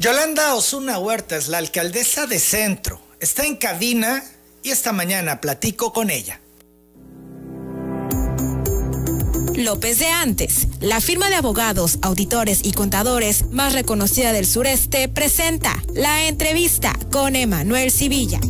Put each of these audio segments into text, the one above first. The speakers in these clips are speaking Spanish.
Yolanda Osuna Huerta es la alcaldesa de Centro. Está en cabina y esta mañana platico con ella. López de Antes, la firma de abogados, auditores y contadores más reconocida del sureste, presenta la entrevista con Emanuel Civilla.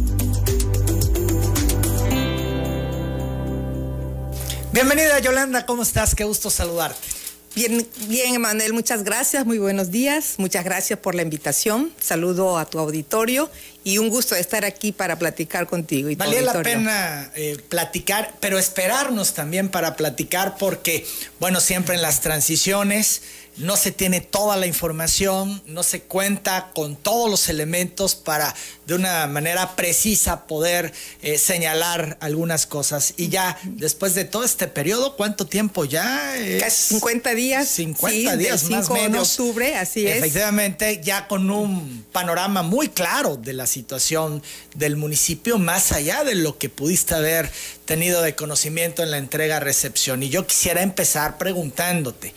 Bienvenida Yolanda, ¿cómo estás? Qué gusto saludarte. Bien, bien, Emanuel, muchas gracias, muy buenos días, muchas gracias por la invitación, saludo a tu auditorio y un gusto estar aquí para platicar contigo. Y Valía la pena eh, platicar, pero esperarnos también para platicar porque, bueno, siempre en las transiciones no se tiene toda la información, no se cuenta con todos los elementos para de una manera precisa poder eh, señalar algunas cosas. Y ya después de todo este periodo, ¿cuánto tiempo ya? Casi 50 días. 50 días más o menos. de octubre, así es. Efectivamente, ya con un panorama muy claro de la situación del municipio, más allá de lo que pudiste haber tenido de conocimiento en la entrega-recepción. Y yo quisiera empezar preguntándote,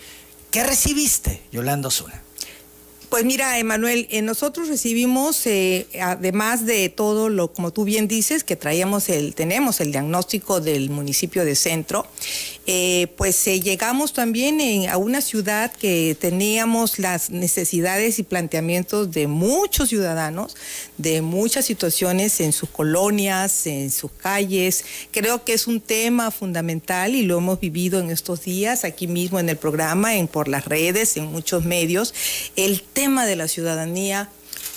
¿qué recibiste, Yolanda Osuna? Pues mira, Emanuel, eh, nosotros recibimos, eh, además de todo lo, como tú bien dices, que traíamos el, tenemos el diagnóstico del municipio de Centro, eh, pues llegamos también a una ciudad que teníamos las necesidades y planteamientos de muchos ciudadanos, de muchas situaciones en sus colonias, en sus calles. Creo que es un tema fundamental y lo hemos vivido en estos días aquí mismo en el programa, en por las redes, en muchos medios. El tema de la ciudadanía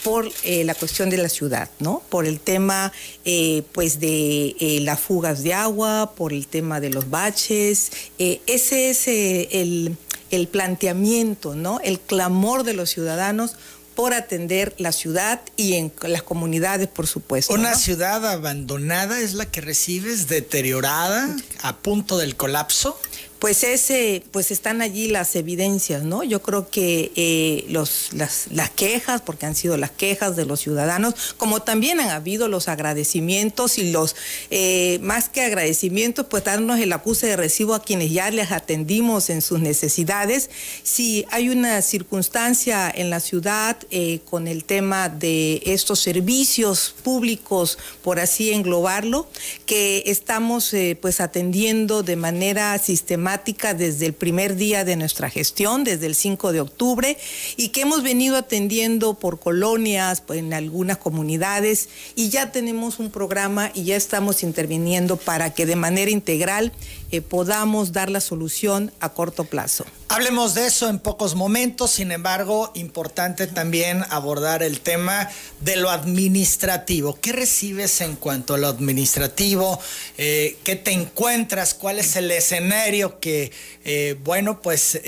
por eh, la cuestión de la ciudad, ¿no? Por el tema, eh, pues, de eh, las fugas de agua, por el tema de los baches. ese es el, el planteamiento, ¿no? El clamor de los ciudadanos por atender la ciudad y en las comunidades, por supuesto. Una ciudad abandonada es la que recibes, deteriorada, a punto del colapso pues ese, pues están allí las evidencias, ¿no? Yo creo que eh, los, las, las, quejas, porque han sido las quejas de los ciudadanos, como también han habido los agradecimientos y los, eh, más que agradecimientos, pues darnos el acuse de recibo a quienes ya les atendimos en sus necesidades. Si hay una circunstancia en la ciudad eh, con el tema de estos servicios públicos, por así englobarlo, que estamos pues atendiendo de manera sistemática desde el primer día de nuestra gestión, desde el 5 de octubre, y que hemos venido atendiendo por colonias, pues, en algunas comunidades, y ya tenemos un programa y ya estamos interviniendo para que de manera integral eh, podamos dar la solución a corto plazo. Hablemos de eso en pocos momentos, sin embargo, importante también abordar el tema de lo administrativo. ¿Qué recibes en cuanto a lo administrativo? Eh, ¿Qué te encuentras? ¿Cuál es el escenario que, eh, bueno, pues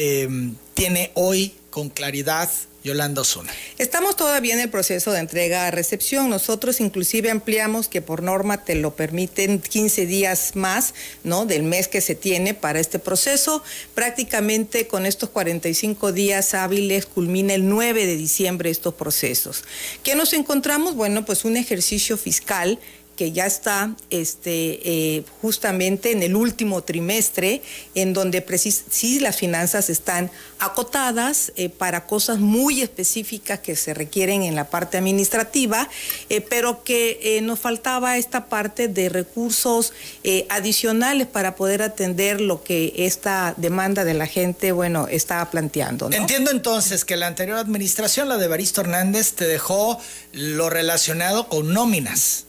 tiene hoy con claridad Yolanda Osuna. Estamos todavía en el proceso de entrega a recepción. Nosotros inclusive ampliamos que por norma te lo permiten 15 días más, ¿no? Del mes que se tiene para este proceso. Prácticamente con estos 45 días hábiles culmina el 9 de diciembre estos procesos. ¿Qué nos encontramos? Bueno, pues un ejercicio fiscal que ya está este, eh, justamente en el último trimestre, en donde sí las finanzas están acotadas eh, para cosas muy específicas que se requieren en la parte administrativa, eh, pero que nos faltaba esta parte de recursos adicionales para poder atender lo que esta demanda de la gente, bueno, estaba planteando. Entiendo entonces que la anterior administración, la de Baristo Hernández, te dejó lo relacionado con nóminas.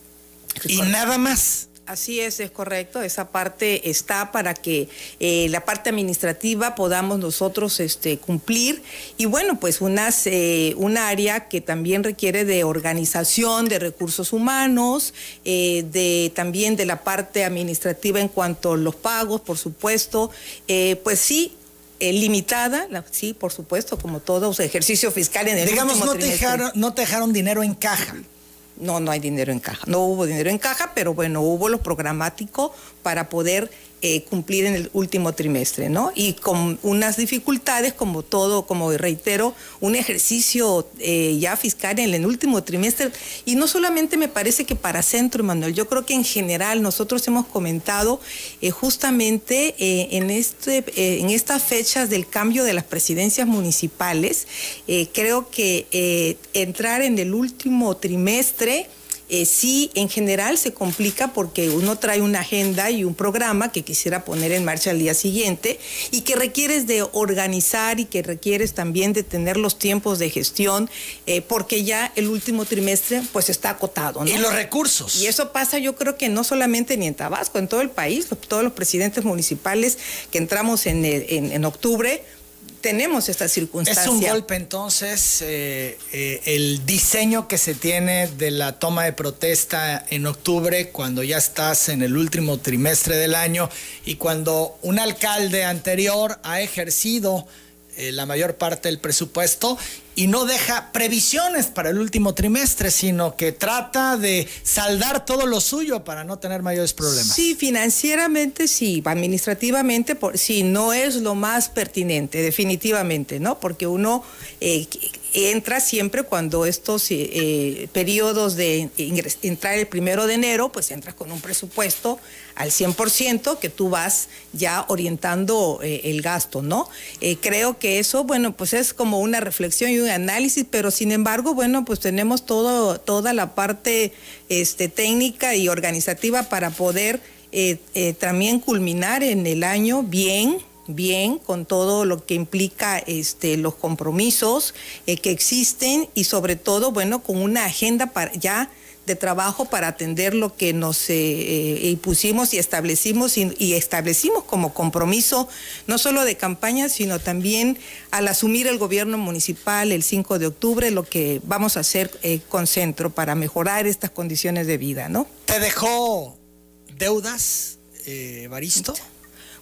Y nada más. Así es, es correcto. Esa parte está para que eh, la parte administrativa podamos nosotros este, cumplir. Y bueno, pues unas, eh, un área que también requiere de organización de recursos humanos, eh, de también de la parte administrativa en cuanto a los pagos, por supuesto. pues sí, limitada, sí, por supuesto, como todo ejercicio fiscal en el Digamos, no te, dejaron, no te dejaron dinero en caja. No, no hay dinero en caja. No hubo dinero en caja, pero bueno, hubo lo programático para poder eh, cumplir en el último trimestre, ¿no? Y con unas dificultades, como todo, como reitero, un ejercicio eh, ya fiscal en el último trimestre. Y no solamente me parece que para Centro, Manuel, yo creo que en general nosotros hemos comentado eh, justamente en, este, en estas fechas del cambio de las presidencias municipales, creo que entrar en el último trimestre, eh, sí en general se complica porque uno trae una agenda y un programa que quisiera poner en marcha al día siguiente y que requieres de organizar y que requieres también de tener los tiempos de gestión eh, porque ya el último trimestre pues está acotado. Y los recursos. Y eso pasa yo creo que no solamente ni en Tabasco, en todo el país, todos los presidentes municipales que entramos en, en octubre tenemos esta circunstancia. Es un golpe entonces eh, eh, el diseño que se tiene de la toma de protesta en octubre, cuando ya estás en el último trimestre del año y cuando un alcalde anterior ha ejercido eh, la mayor parte del presupuesto y no deja previsiones para el último trimestre, sino que trata de saldar todo lo suyo para no tener mayores problemas. Sí, financieramente sí, administrativamente por, sí, no es lo más pertinente, definitivamente, ¿no? Porque uno eh, entra siempre cuando estos eh, eh, periodos de entrar el primero de enero, pues entras con un presupuesto al 100% que tú vas ya orientando el gasto, ¿no? creo que eso, bueno, pues es como una reflexión y un análisis, pero sin embargo, bueno, pues tenemos todo, toda la parte este, técnica y organizativa para poder también culminar en el año bien, bien con todo lo que implica este, los compromisos eh, que existen y sobre todo, bueno, con una agenda para, ya de trabajo para atender lo que nos eh, eh, impusimos y establecimos y, establecimos como compromiso, no solo de campaña, sino también al asumir el gobierno municipal el 5 de octubre, lo que vamos a hacer con Centro para mejorar estas condiciones de vida, ¿no? ¿Te dejó deudas, Baristo?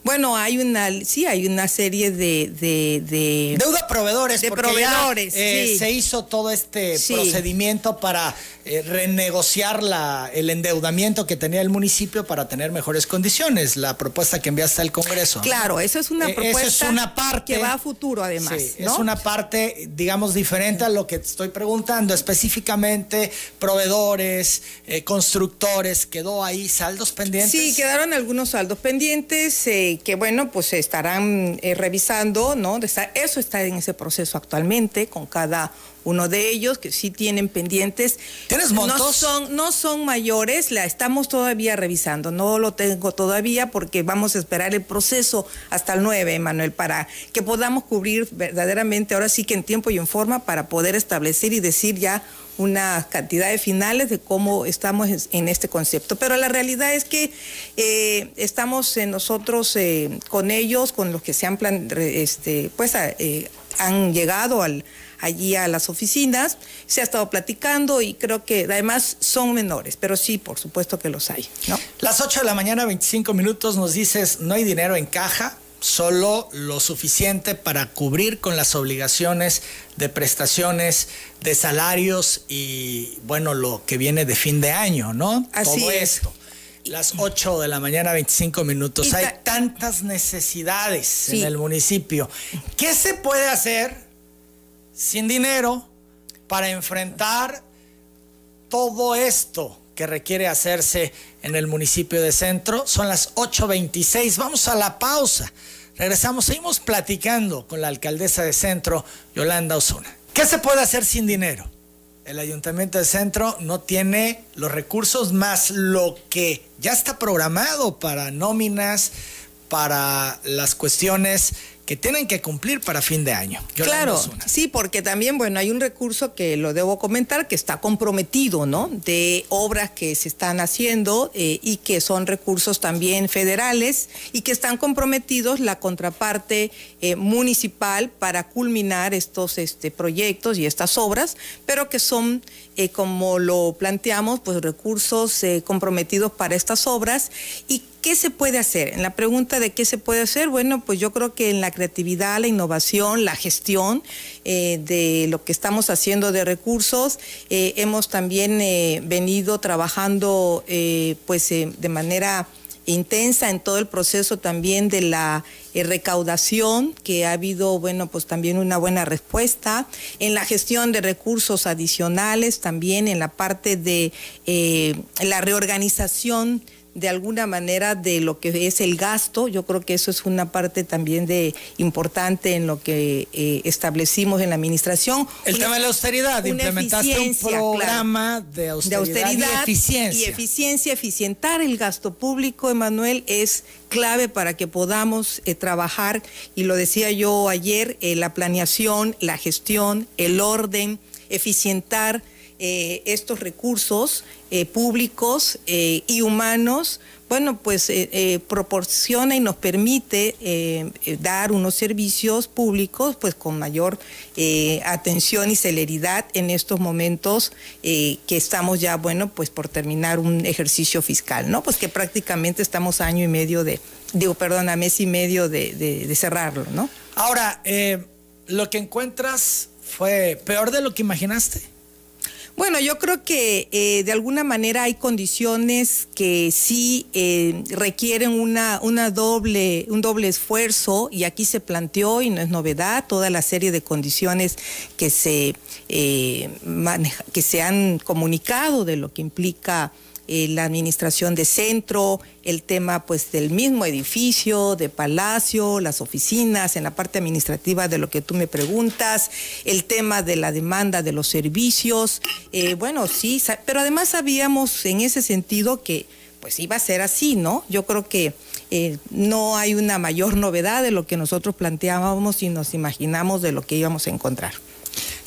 Bueno, hay una, sí, hay una serie de... de, Deuda proveedores. De proveedores, eh, Se hizo todo este procedimiento para eh, renegociar la, el endeudamiento que tenía el municipio para tener mejores condiciones, la propuesta que enviaste al Congreso. Claro, eso es una propuesta es una parte, que va a futuro además. Es una parte, digamos, diferente a lo que te estoy preguntando, específicamente proveedores, eh, constructores, quedó ahí saldos pendientes. Sí, quedaron algunos saldos pendientes eh, que, bueno, pues se estarán revisando, ¿no? Eso está en ese proceso actualmente con cada uno de ellos que sí tienen pendientes. ¿Tienes montos? No son, no son mayores, la estamos todavía revisando. No lo tengo todavía porque vamos a esperar el proceso hasta el 9, Manuel, para que podamos cubrir verdaderamente, ahora sí que en tiempo y en forma, para poder establecer y decir ya una cantidad de finales de cómo estamos en este concepto. Pero la realidad es que eh, estamos nosotros eh, con ellos, con los que se han plan, este, pues eh, han llegado al allí a las oficinas, se ha estado platicando y creo que además son menores, pero sí, por supuesto que los hay. ¿no? Las 8 de la mañana, 25 minutos, nos dices, no hay dinero en caja, solo lo suficiente para cubrir con las obligaciones de prestaciones, de salarios y bueno, lo que viene de fin de año, ¿no? Así Todo esto. Las 8 de la mañana, 25 minutos. Hay tantas necesidades en el municipio. ¿Qué se puede hacer sin dinero para enfrentar todo esto que requiere hacerse en el municipio de Centro. Son las 8.26. Vamos a la pausa. Regresamos, seguimos platicando con la alcaldesa de Centro, Yolanda Osuna. ¿Qué se puede hacer sin dinero? El ayuntamiento de Centro no tiene los recursos más lo que ya está programado para nóminas, para las cuestiones que tienen que cumplir para fin de año. claro, sí, porque también, bueno, hay un recurso que lo debo comentar, que está comprometido, ¿no? De obras que se están haciendo eh, y que son recursos también federales y que están comprometidos la contraparte eh, municipal para culminar estos este, proyectos y estas obras, pero que son, eh, como lo planteamos, pues recursos comprometidos para estas obras y ¿Qué se puede hacer? En la pregunta de qué se puede hacer, bueno, pues yo creo que en la creatividad, la innovación, la gestión eh, de lo que estamos haciendo de recursos, eh, hemos también eh, venido trabajando pues de manera intensa en todo el proceso también de la recaudación, que ha habido, bueno, pues también una buena respuesta, en la gestión de recursos adicionales, también en la parte de la reorganización de alguna manera de lo que es el gasto. Yo creo que eso es una parte también de importante en lo que eh, establecimos en la administración. El tema de la austeridad, implementaste un programa de, austeridad y eficiencia. Y eficiencia, eficientar el gasto público, Emanuel, es clave para que podamos eh, trabajar, y lo decía yo ayer, eh, la planeación, la gestión, el orden, eficientar eh, estos recursos eh, públicos eh, y humanos, bueno, pues proporciona y nos permite dar unos servicios públicos pues con mayor atención y celeridad en estos momentos que estamos ya, bueno, pues por terminar un ejercicio fiscal, ¿no? Pues que prácticamente estamos año y medio de, digo, perdón, a mes y medio de, de cerrarlo, ¿no? Ahora, ¿lo que encuentras fue peor de lo que imaginaste? Bueno, yo creo que eh, de alguna manera hay condiciones que sí eh, requieren una, una doble, un doble esfuerzo y aquí se planteó y no es novedad toda la serie de condiciones que se, eh, que se han comunicado de lo que implica eh, la administración de centro, el tema pues del mismo edificio, de palacio, las oficinas, en la parte administrativa de lo que tú me preguntas, el tema de la demanda de los servicios, eh, bueno, sí, pero además sabíamos en ese sentido que pues iba a ser así, ¿no? Yo creo que eh, no hay una mayor novedad de lo que nosotros planteábamos y nos imaginamos de lo que íbamos a encontrar.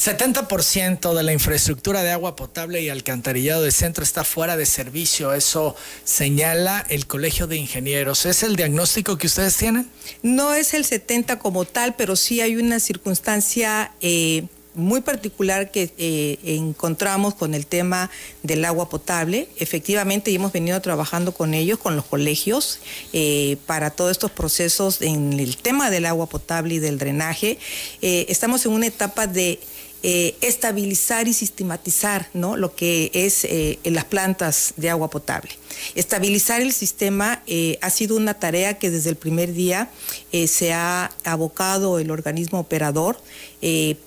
70% de la infraestructura de agua potable y alcantarillado del centro está fuera de servicio. Eso señala el Colegio de Ingenieros. ¿Es el diagnóstico que ustedes tienen? No es el 70 como tal, pero sí hay una circunstancia eh, muy particular que eh, encontramos con el tema del agua potable. Efectivamente, hemos venido trabajando con ellos, con los colegios, eh, para todos estos procesos en el tema del agua potable y del drenaje. estamos en una etapa de eh, estabilizar y sistematizar ¿no? lo que es eh, las plantas de agua potable. Estabilizar el sistema eh, ha sido una tarea que desde el primer día se ha abocado el organismo operador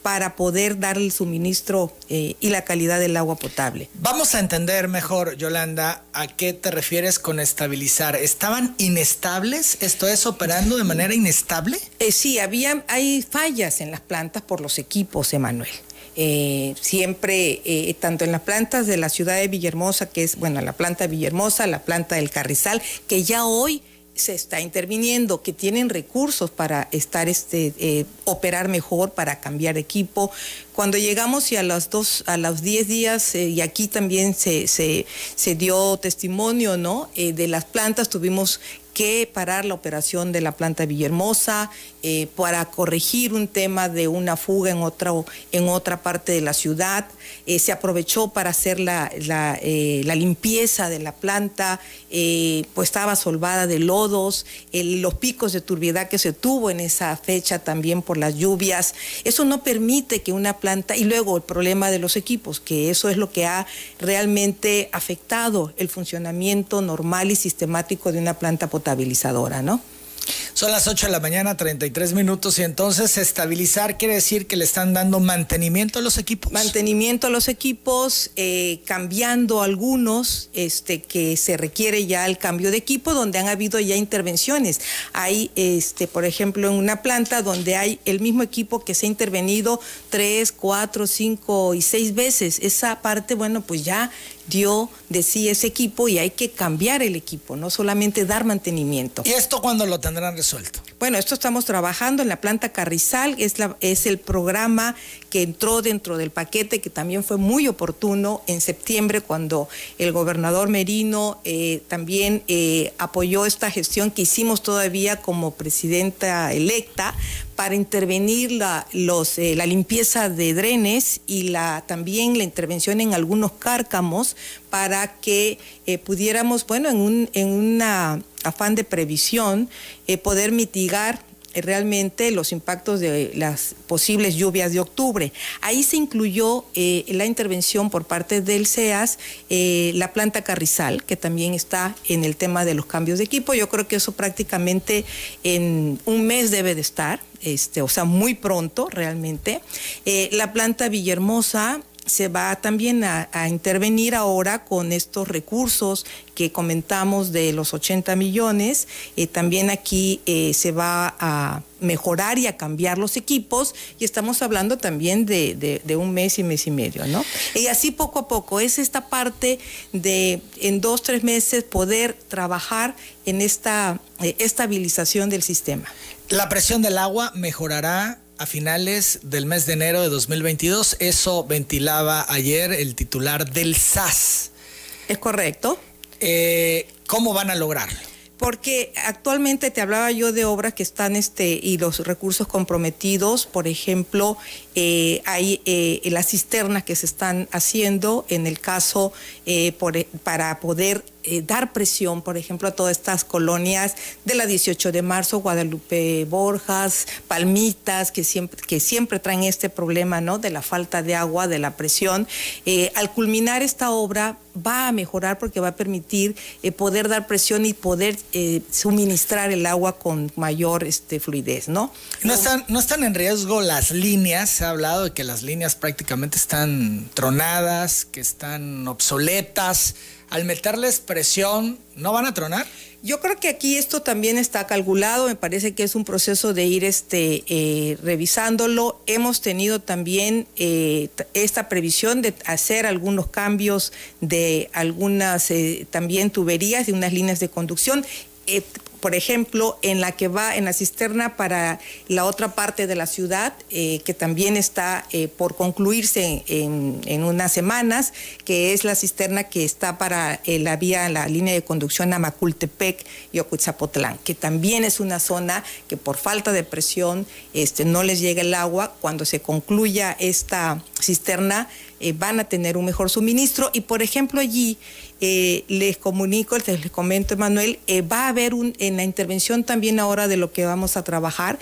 para poder dar el suministro y la calidad del agua potable. Vamos a entender mejor, Yolanda, a qué te refieres con estabilizar. ¿Estaban inestables? ¿Esto es operando de manera inestable? sí, había, hay fallas en las plantas por los equipos, Emanuel. Eh, siempre, eh, tanto en las plantas de la ciudad de Villahermosa, que es, bueno, la planta de Villahermosa, la planta del Carrizal, que ya hoy se está interviniendo, que tienen recursos para estar este eh, operar mejor, para cambiar equipo. Cuando llegamos y a los dos, a los 10 días, y aquí también se, se, se, dio testimonio, ¿no? de las plantas tuvimos que parar la operación de la planta Villahermosa eh, para corregir un tema de una fuga en otra, en otra parte de la ciudad. Eh, se aprovechó para hacer la, la, eh, limpieza de la planta, pues estaba solvada de lodos, los picos de turbiedad que se tuvo en esa fecha también por las lluvias. Eso no permite que una planta, y luego el problema de los equipos, que eso es lo que ha realmente afectado el funcionamiento normal y sistemático de una planta potable estabilizadora, ¿no? Son las 8 de la mañana, 33 minutos, y entonces estabilizar quiere decir que le están dando mantenimiento a los equipos. Mantenimiento a los equipos, eh, cambiando algunos, este, que se requiere ya el cambio de equipo, donde han habido ya intervenciones. Hay, este, por ejemplo, en una planta donde hay el mismo equipo que se ha intervenido tres, cuatro, cinco y seis veces. Esa parte, bueno, pues ya dio de sí ese equipo y hay que cambiar el equipo, no solamente dar mantenimiento. ¿Y esto cuándo lo tendrán resuelto? Bueno, esto estamos trabajando en la planta Carrizal, es, la, es el programa que entró dentro del paquete, que también fue muy oportuno en septiembre cuando el gobernador Merino eh, también eh, apoyó esta gestión que hicimos todavía como presidenta electa para intervenir la, eh, la limpieza de drenes y la, también la intervención en algunos cárcamos para que eh, pudiéramos, bueno, en un en una afán de previsión, eh, poder mitigar eh, realmente los impactos de las posibles lluvias de octubre. Ahí se incluyó la intervención por parte del CEAS, la planta Carrizal, que también está en el tema de los cambios de equipo. Yo creo que eso prácticamente en un mes debe de estar, este, o sea, muy pronto realmente. la planta Villahermosa se va también a, intervenir ahora con estos recursos que comentamos de los 80 millones. Eh, también aquí eh, se va a mejorar y a cambiar los equipos y estamos hablando también de, un mes y mes y medio, ¿no? Y así poco a poco es esta parte de en dos, tres meses poder trabajar en esta eh, estabilización del sistema. La presión del agua mejorará a finales del mes de enero de 2022. Eso ventilaba ayer el titular del SAS. Es correcto. Eh, ¿Cómo van a lograrlo? porque actualmente te hablaba yo de obras que están este y los recursos comprometidos, por ejemplo, eh, hay eh, las cisternas que se están haciendo en el caso para poder eh, dar presión, por ejemplo, a todas estas colonias de la 18 de marzo, Guadalupe Borjas, Palmitas, que siempre, que siempre traen este problema ¿no? de la falta de agua, de la presión. Eh, al culminar esta obra va a mejorar porque va a permitir eh, poder dar presión y poder suministrar el agua con mayor este, fluidez. ¿no? No, están, no están en riesgo las líneas, ha hablado de que las líneas prácticamente están tronadas, que están obsoletas al meterles presión, ¿no van a tronar? Yo creo que aquí esto también está calculado, me parece que es un proceso de ir este, eh, revisándolo. Hemos tenido también eh, esta previsión de hacer algunos cambios de algunas eh, también tuberías y unas líneas de conducción por ejemplo, en la que va en la cisterna para la otra parte de la ciudad, eh, que también está eh, por concluirse en, unas semanas, que es la cisterna que está para eh, la vía, la línea de conducción a Macultepec y Ocuitzapotlán, que también es una zona que por falta de presión este, no les llega el agua. Cuando se concluya esta cisterna, van a tener un mejor suministro y, por ejemplo, allí les comunico, les, comento, Manuel, va a haber un, la intervención también ahora de lo que vamos a trabajar,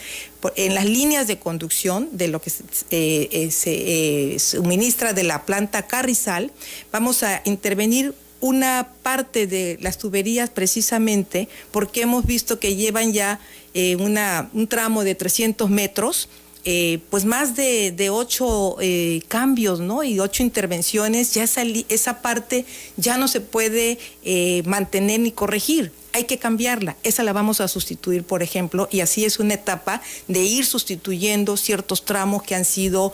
en las líneas de conducción de lo que se eh, suministra de la planta Carrizal, vamos a intervenir una parte de las tuberías precisamente porque hemos visto que llevan ya una, un tramo de 300 metros eh, pues más de, ocho eh, cambios, ¿no? Y ocho intervenciones, ya esa, esa parte ya no se puede eh, mantener ni corregir. Hay que cambiarla. Esa la vamos a sustituir, por ejemplo, y así es una etapa de ir sustituyendo ciertos tramos que han sido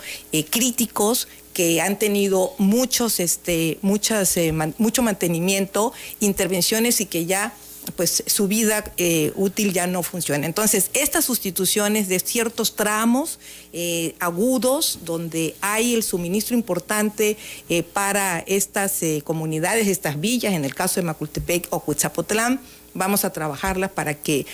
críticos, que han tenido muchos, este, muchas, mucho mantenimiento, intervenciones y que ya pues su vida eh, útil ya no funciona. Entonces, estas sustituciones de ciertos tramos eh, agudos, donde hay el suministro importante eh, para estas comunidades, estas villas, en el caso de Macultepec o Cuitzapotlán, vamos a trabajarlas para que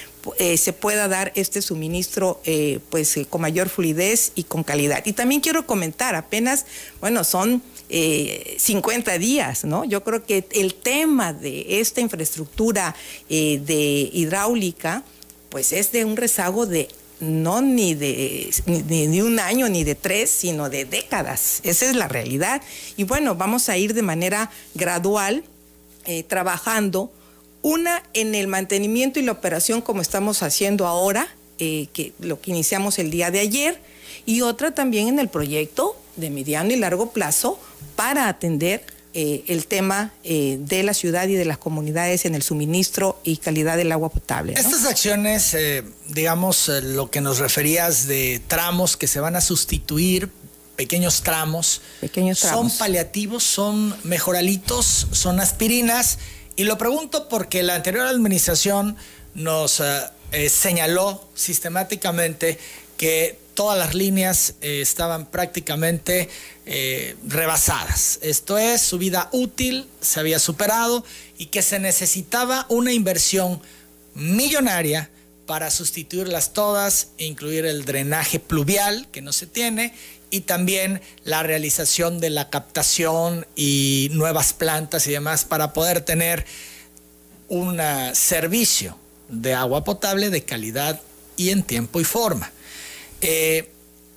se pueda dar este suministro pues con mayor fluidez y con calidad. Y también quiero comentar, apenas, bueno, son 50 eh, días, ¿no? Yo creo que el tema de esta infraestructura eh, de hidráulica, pues es de un rezago de no ni de ni, un año ni de tres, sino de décadas. Esa es la realidad. Y bueno, vamos a ir de manera gradual eh, trabajando, una en el mantenimiento y la operación como estamos haciendo ahora, que lo que iniciamos el día de ayer, y otra también en el proyecto de mediano y largo plazo para atender eh, el tema eh, de la ciudad y de las comunidades en el suministro y calidad del agua potable. Estas acciones, eh, digamos, lo que nos referías de tramos que se van a sustituir, pequeños tramos, pequeños tramos. son paliativos, son mejoralitos, son aspirinas. Y lo pregunto porque la anterior administración nos señaló sistemáticamente que todas las líneas eh, estaban prácticamente eh, rebasadas. Esto es, su vida útil se había superado y que se necesitaba una inversión millonaria para sustituirlas todas, incluir el drenaje pluvial, que no se tiene, y también la realización de la captación y nuevas plantas y demás para poder tener un servicio de agua potable de calidad y en tiempo y forma. Eh,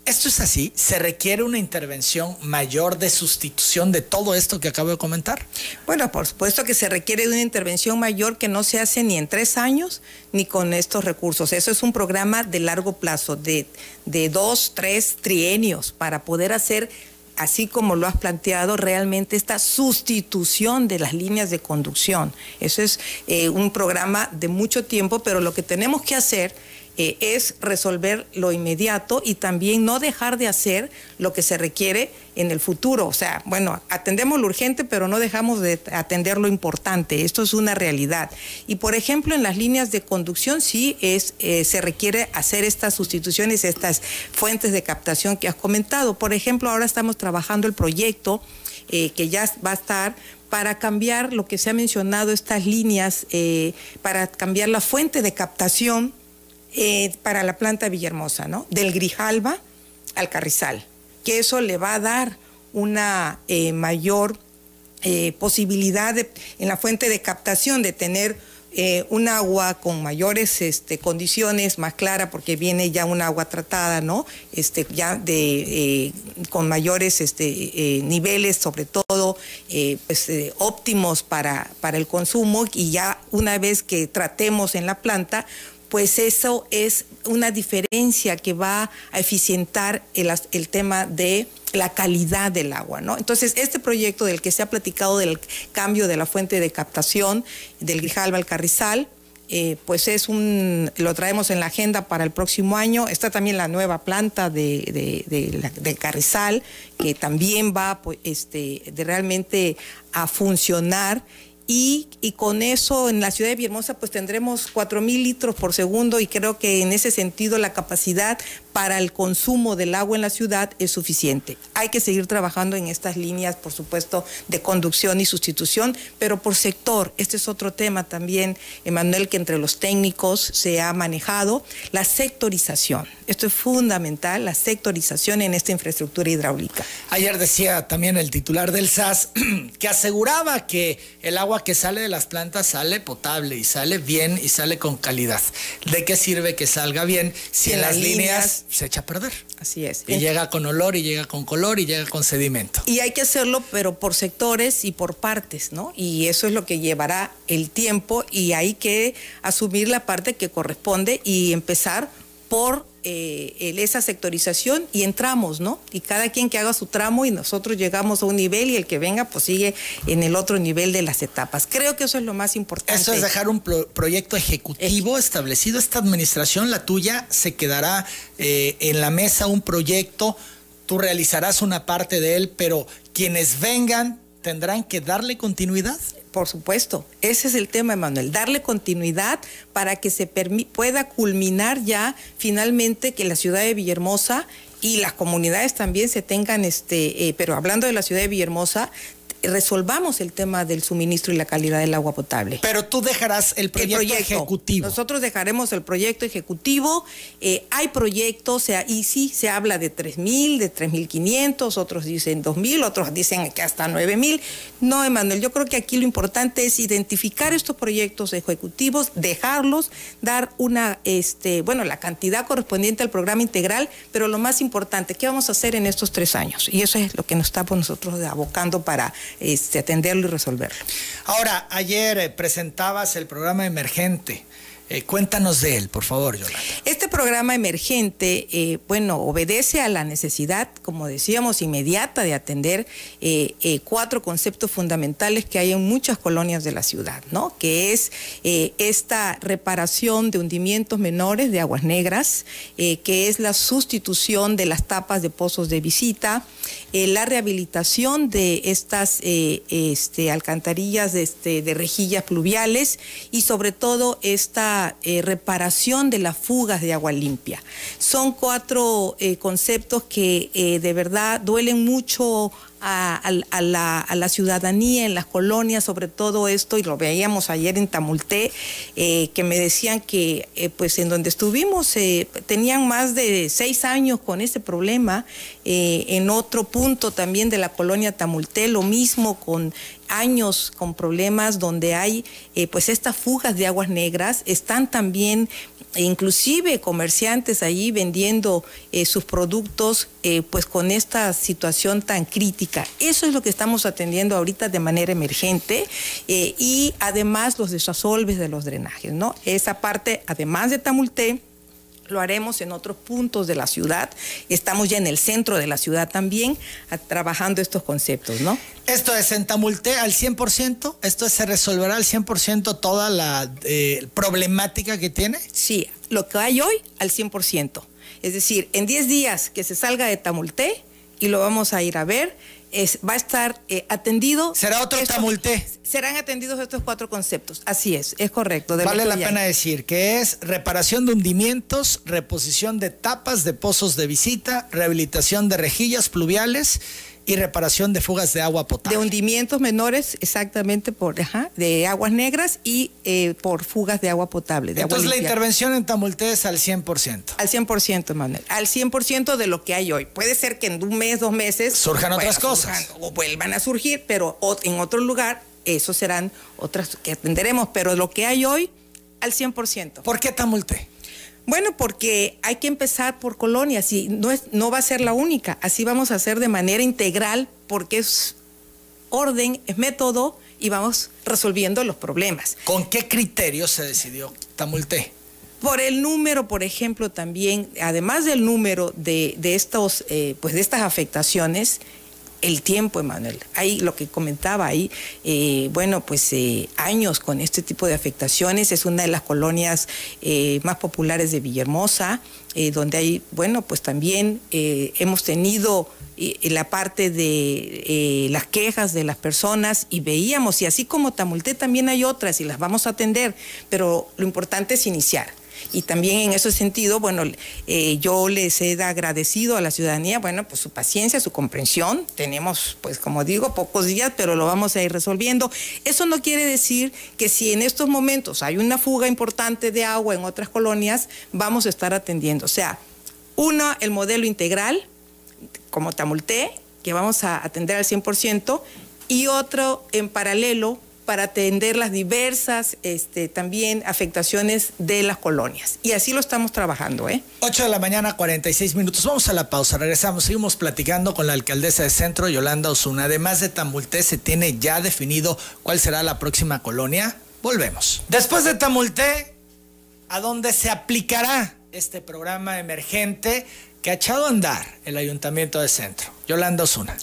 esto es así, se requiere una intervención mayor de sustitución de todo esto que acabo de comentar. Bueno, por supuesto que se requiere una intervención mayor que no se hace ni en tres años ni con estos recursos. Eso es un programa de largo plazo, de, de dos, tres trienios, para poder hacer así como lo has planteado, realmente esta sustitución de las líneas de conducción. Eso es eh, un programa de mucho tiempo, pero lo que tenemos que hacer eh, es resolver lo inmediato y también no dejar de hacer lo que se requiere en el futuro. O sea, bueno, atendemos lo urgente, pero no dejamos de atender lo importante. Esto es una realidad. Y por ejemplo, en las líneas de conducción sí es, eh, se requiere hacer estas sustituciones, estas fuentes de captación que has comentado. Por ejemplo, ahora estamos trabajando el proyecto eh, que ya va a estar para cambiar lo que se ha mencionado, estas líneas, para cambiar la fuente de captación eh, para la planta Villahermosa, ¿no? Del Grijalba al Carrizal, que eso le va a dar una eh, mayor eh, posibilidad en la fuente de captación de tener un agua con mayores este, condiciones, más clara, porque viene ya un agua tratada, ¿no? Este, ya de, con mayores este, niveles, sobre todo, pues, óptimos para, para el consumo, y ya una vez que tratemos en la planta, pues eso es una diferencia que va a eficientar el, tema de la calidad del agua, ¿no? Entonces, este proyecto del que se ha platicado del cambio de la fuente de captación del Grijalba al Carrizal, eh, pues es un, lo traemos en la agenda para el próximo año. Está también la nueva planta de, Carrizal, que también va pues, este, de realmente a funcionar y, con eso en la ciudad de Villahermosa pues tendremos 4 mil litros por segundo y creo que en ese sentido la capacidad para el consumo del agua en la ciudad es suficiente. Hay que seguir trabajando en estas líneas, por supuesto, de conducción y sustitución, pero por sector. Este es otro tema también, Emanuel, que entre los técnicos se ha manejado, la sectorización. Esto es fundamental, la sectorización en esta infraestructura hidráulica. Ayer decía también el titular del SAS que aseguraba que el agua que sale de las plantas sale potable y sale bien y sale con calidad. ¿De qué sirve que salga bien si en, las líneas se echa a perder. Así es. Y llega con olor y llega con color y llega con sedimento. Y hay que hacerlo, pero por sectores y por partes, ¿no? Y eso es lo que llevará el tiempo y hay que asumir la parte que corresponde y empezar por eh, esa sectorización y entramos, ¿no? Y cada quien que haga su tramo y nosotros llegamos a un nivel y el que venga pues sigue en el otro nivel de las etapas. Creo que eso es lo más importante. Eso es dejar un proyecto ejecutivo establecido. Esta administración, la tuya, se quedará eh, en la mesa un proyecto, tú realizarás una parte de él, pero quienes vengan tendrán que darle continuidad. Por supuesto, ese es el tema, Emanuel, darle continuidad para que se pueda culminar ya finalmente que la ciudad de Villahermosa y las comunidades también se tengan, este, eh, pero hablando de la ciudad de Villahermosa, resolvamos el tema del suministro y la calidad del agua potable. Pero tú dejarás el proyecto, ejecutivo. Nosotros dejaremos el proyecto ejecutivo. Eh, hay proyectos, sea, y sí se habla de 3.000, de 3.500, otros dicen 2.000, otros dicen que hasta 9.000. No, Emanuel, yo creo que aquí lo importante es identificar estos proyectos ejecutivos, dejarlos, dar una, este, bueno, la cantidad correspondiente al programa integral, pero lo más importante, ¿qué vamos a hacer en estos tres años? Y eso es lo que nos estamos nosotros abocando para este, atenderlo y resolverlo. Ahora, ayer eh, presentabas el programa emergente. Eh, cuéntanos de él, por favor, Yolanda. Este programa emergente, eh, bueno, obedece a la necesidad, como decíamos, inmediata de atender cuatro conceptos fundamentales que hay en muchas colonias de la ciudad, ¿no? Que es esta reparación de hundimientos menores de aguas negras, que es la sustitución de las tapas de pozos de visita, la rehabilitación de estas eh, este, alcantarillas este, de, rejillas pluviales y sobre todo esta eh, reparación de las fugas de agua limpia. Son cuatro eh, conceptos que de verdad duelen mucho a, la, ciudadanía en las colonias sobre todo esto, y lo veíamos ayer en Tamulté, eh, que me decían que eh, pues en donde estuvimos eh, tenían más de seis años con ese problema, en otro punto también de la colonia Tamulté, lo mismo con años con problemas donde hay pues estas fugas de aguas negras, están también inclusive comerciantes allí vendiendo eh, sus productos eh, pues con esta situación tan crítica. Eso es lo que estamos atendiendo ahorita de manera emergente eh, y además los desasolves de los drenajes, ¿no? Esa parte, además de Tamulté, lo haremos en otros puntos de la ciudad. Estamos ya en el centro de la ciudad también trabajando estos conceptos, ¿no? Esto es en Tamulté al 100%, esto se resolverá al 100% toda la eh, problemática que tiene. Sí, lo que hay hoy al 100%. Es decir, en 10 días que se salga de Tamulté y lo vamos a ir a ver va a estar eh, atendido. ¿Será otro tamulté? Serán atendidos estos cuatro conceptos. Así es, es correcto. vale la pena decir que es reparación de hundimientos, reposición de tapas de pozos de visita, rehabilitación de rejillas pluviales y reparación de fugas de agua potable. De hundimientos menores, exactamente, por de aguas negras y eh, por fugas de agua potable. Entonces la intervención en Tamulté es al 100%. Al 100%, Manuel. Al 100% de lo que hay hoy. Puede ser que en un mes, dos meses... Surjan otras cosas. o vuelvan a surgir, pero en otro lugar, eso serán otras que atenderemos. Pero lo que hay hoy, al 100%. ¿Por qué Tamulté? Bueno, porque hay que empezar por colonias y no, es, no va a ser la única. Así vamos a hacer de manera integral porque es orden, es método y vamos resolviendo los problemas. ¿Con qué criterio se decidió Tamulté? Por el número, por ejemplo, también, además del número de, estos, eh, pues de estas afectaciones, el tiempo, Emanuel. Hay lo que comentaba ahí, eh, bueno, pues eh, años con este tipo de afectaciones. Es una de las colonias eh, más populares de Villahermosa, donde hay, bueno, pues también hemos tenido la parte de las quejas de las personas y veíamos, y así como Tamulté también hay otras y las vamos a atender, pero lo importante es iniciar. Y también en ese sentido, bueno, eh, yo les he agradecido a la ciudadanía, bueno, pues su paciencia, su comprensión. Tenemos, pues como digo, pocos días, pero lo vamos a ir resolviendo. Eso no quiere decir que si en estos momentos hay una fuga importante de agua en otras colonias, vamos a estar atendiendo. O sea, uno, el modelo integral, como Tamulté, que vamos a atender al 100%, y otro en paralelo, para atender las diversas este, también afectaciones de las colonias. Y así lo estamos trabajando. ¿eh? 8 de la mañana, 46 minutos. Vamos a la pausa, regresamos. Seguimos platicando con la alcaldesa de Centro, Yolanda Osuna. Además de Tamulté, ¿se tiene ya definido cuál será la próxima colonia? Volvemos. Después de Tamulté, ¿a dónde se aplicará este programa emergente? Que ha echado a andar el Ayuntamiento de Centro. Yolanda Osuna.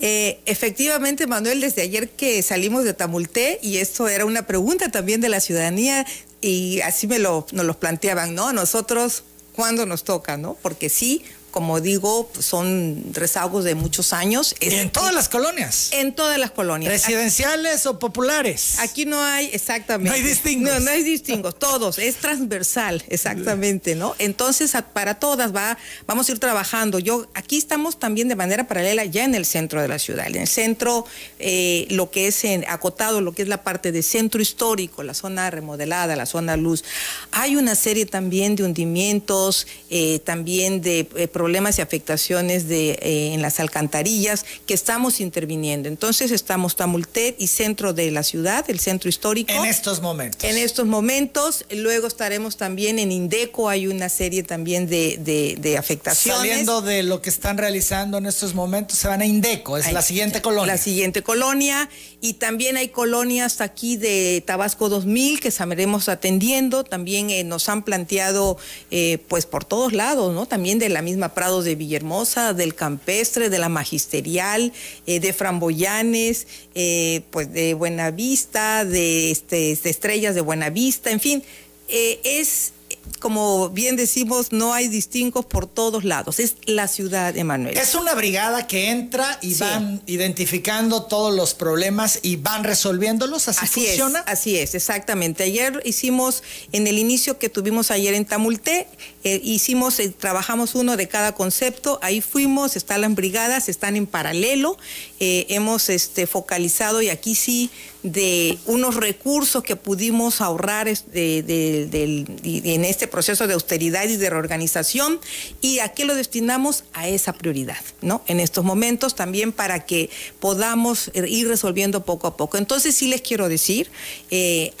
Eh, efectivamente, Manuel, desde ayer que salimos de Tamulté, y esto era una pregunta también de la ciudadanía, y así me lo, nos lo planteaban, ¿no? Nosotros, ¿cuándo nos toca, no? Porque sí, como digo, son rezagos de muchos años. en todas las colonias. En todas las colonias. ¿Residenciales o populares? Aquí no hay, exactamente. No hay distingos. No, no hay distingos, todos. Es transversal, exactamente, ¿no? Entonces, para todas va, vamos a ir trabajando. Yo, aquí estamos también de manera paralela ya en el centro de la ciudad. En el centro, eh, lo que es en, acotado, lo que es la parte de centro histórico, la zona remodelada, la zona luz. Hay una serie también de hundimientos, eh, también de eh, problemas y afectaciones de, eh, en las alcantarillas que estamos interviniendo. Entonces estamos Tamultet y centro de la ciudad, el centro histórico. En estos momentos. En estos momentos. Luego estaremos también en Indeco, hay una serie también de, de, afectaciones. Saliendo de lo que están realizando en estos momentos, se van a Indeco, es la siguiente colonia. La siguiente colonia. Y también hay colonias aquí de Tabasco 2000 que estaremos atendiendo. También eh, nos han planteado, eh, pues por todos lados, ¿no? También de la misma Prados de Villahermosa, del Campestre, de la Magisterial, eh, de Framboyanes, eh, pues de Buenavista, de, este, de Estrellas de Buenavista, en fin, eh, es como bien decimos, no hay distingos por todos lados. Es la ciudad, Emanuel. Es una brigada que entra y van identificando todos los problemas y van resolviéndolos. ¿Así, funciona? Es, así es, exactamente. Ayer hicimos, en el inicio que tuvimos ayer en Tamulté, eh, hicimos, eh, trabajamos uno de cada concepto. Ahí fuimos, están las brigadas, están en paralelo. Eh, hemos este, focalizado y aquí sí de unos recursos que pudimos ahorrar de, en este proceso de austeridad y de reorganización. ¿Y a qué lo destinamos? A esa prioridad, ¿no? En estos momentos también para que podamos ir resolviendo poco a poco. Entonces sí les quiero decir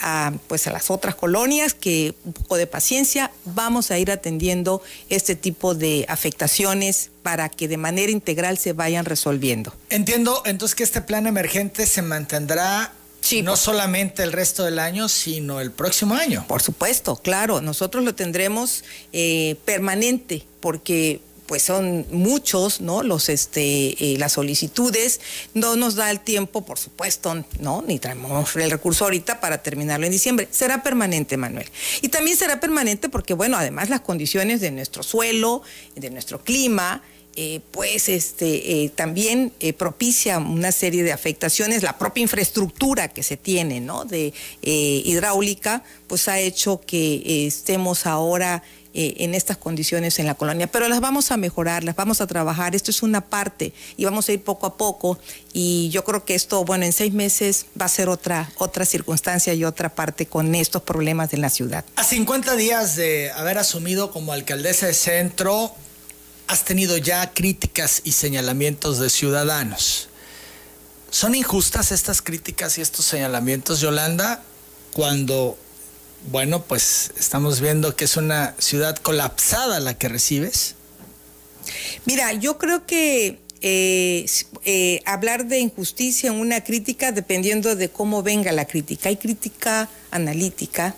a, pues a las otras colonias que un poco de paciencia, vamos a ir atendiendo este tipo de afectaciones para que de manera integral se vayan resolviendo. Entiendo entonces que este plan emergente se mantendrá no solamente el resto del año, sino el próximo año. Por supuesto, claro, nosotros lo tendremos eh, permanente porque pues son muchos, ¿no? Los, este, eh, las solicitudes, no nos da el tiempo, por supuesto, ¿no? Ni traemos el recurso ahorita para terminarlo en diciembre. Será permanente, Manuel. Y también será permanente porque, bueno, además las condiciones de nuestro suelo, de nuestro clima, eh, pues este, eh, también propicia una serie de afectaciones. La propia infraestructura que se tiene, ¿no? De hidráulica, pues ha hecho que estemos ahora eh, en estas condiciones en la colonia, pero las vamos a mejorar, las vamos a trabajar, esto es una parte y vamos a ir poco a poco y yo creo que esto, bueno, en seis meses va a ser otra, otra circunstancia y otra parte con estos problemas en la ciudad. A 50 días de haber asumido como alcaldesa de centro, has tenido ya críticas y señalamientos de ciudadanos. ¿Son injustas estas críticas y estos señalamientos, Yolanda, cuando bueno, pues estamos viendo que es una ciudad colapsada la que recibes. Mira, yo creo que eh, eh, hablar de injusticia en una crítica dependiendo de cómo venga la crítica. Hay crítica analítica,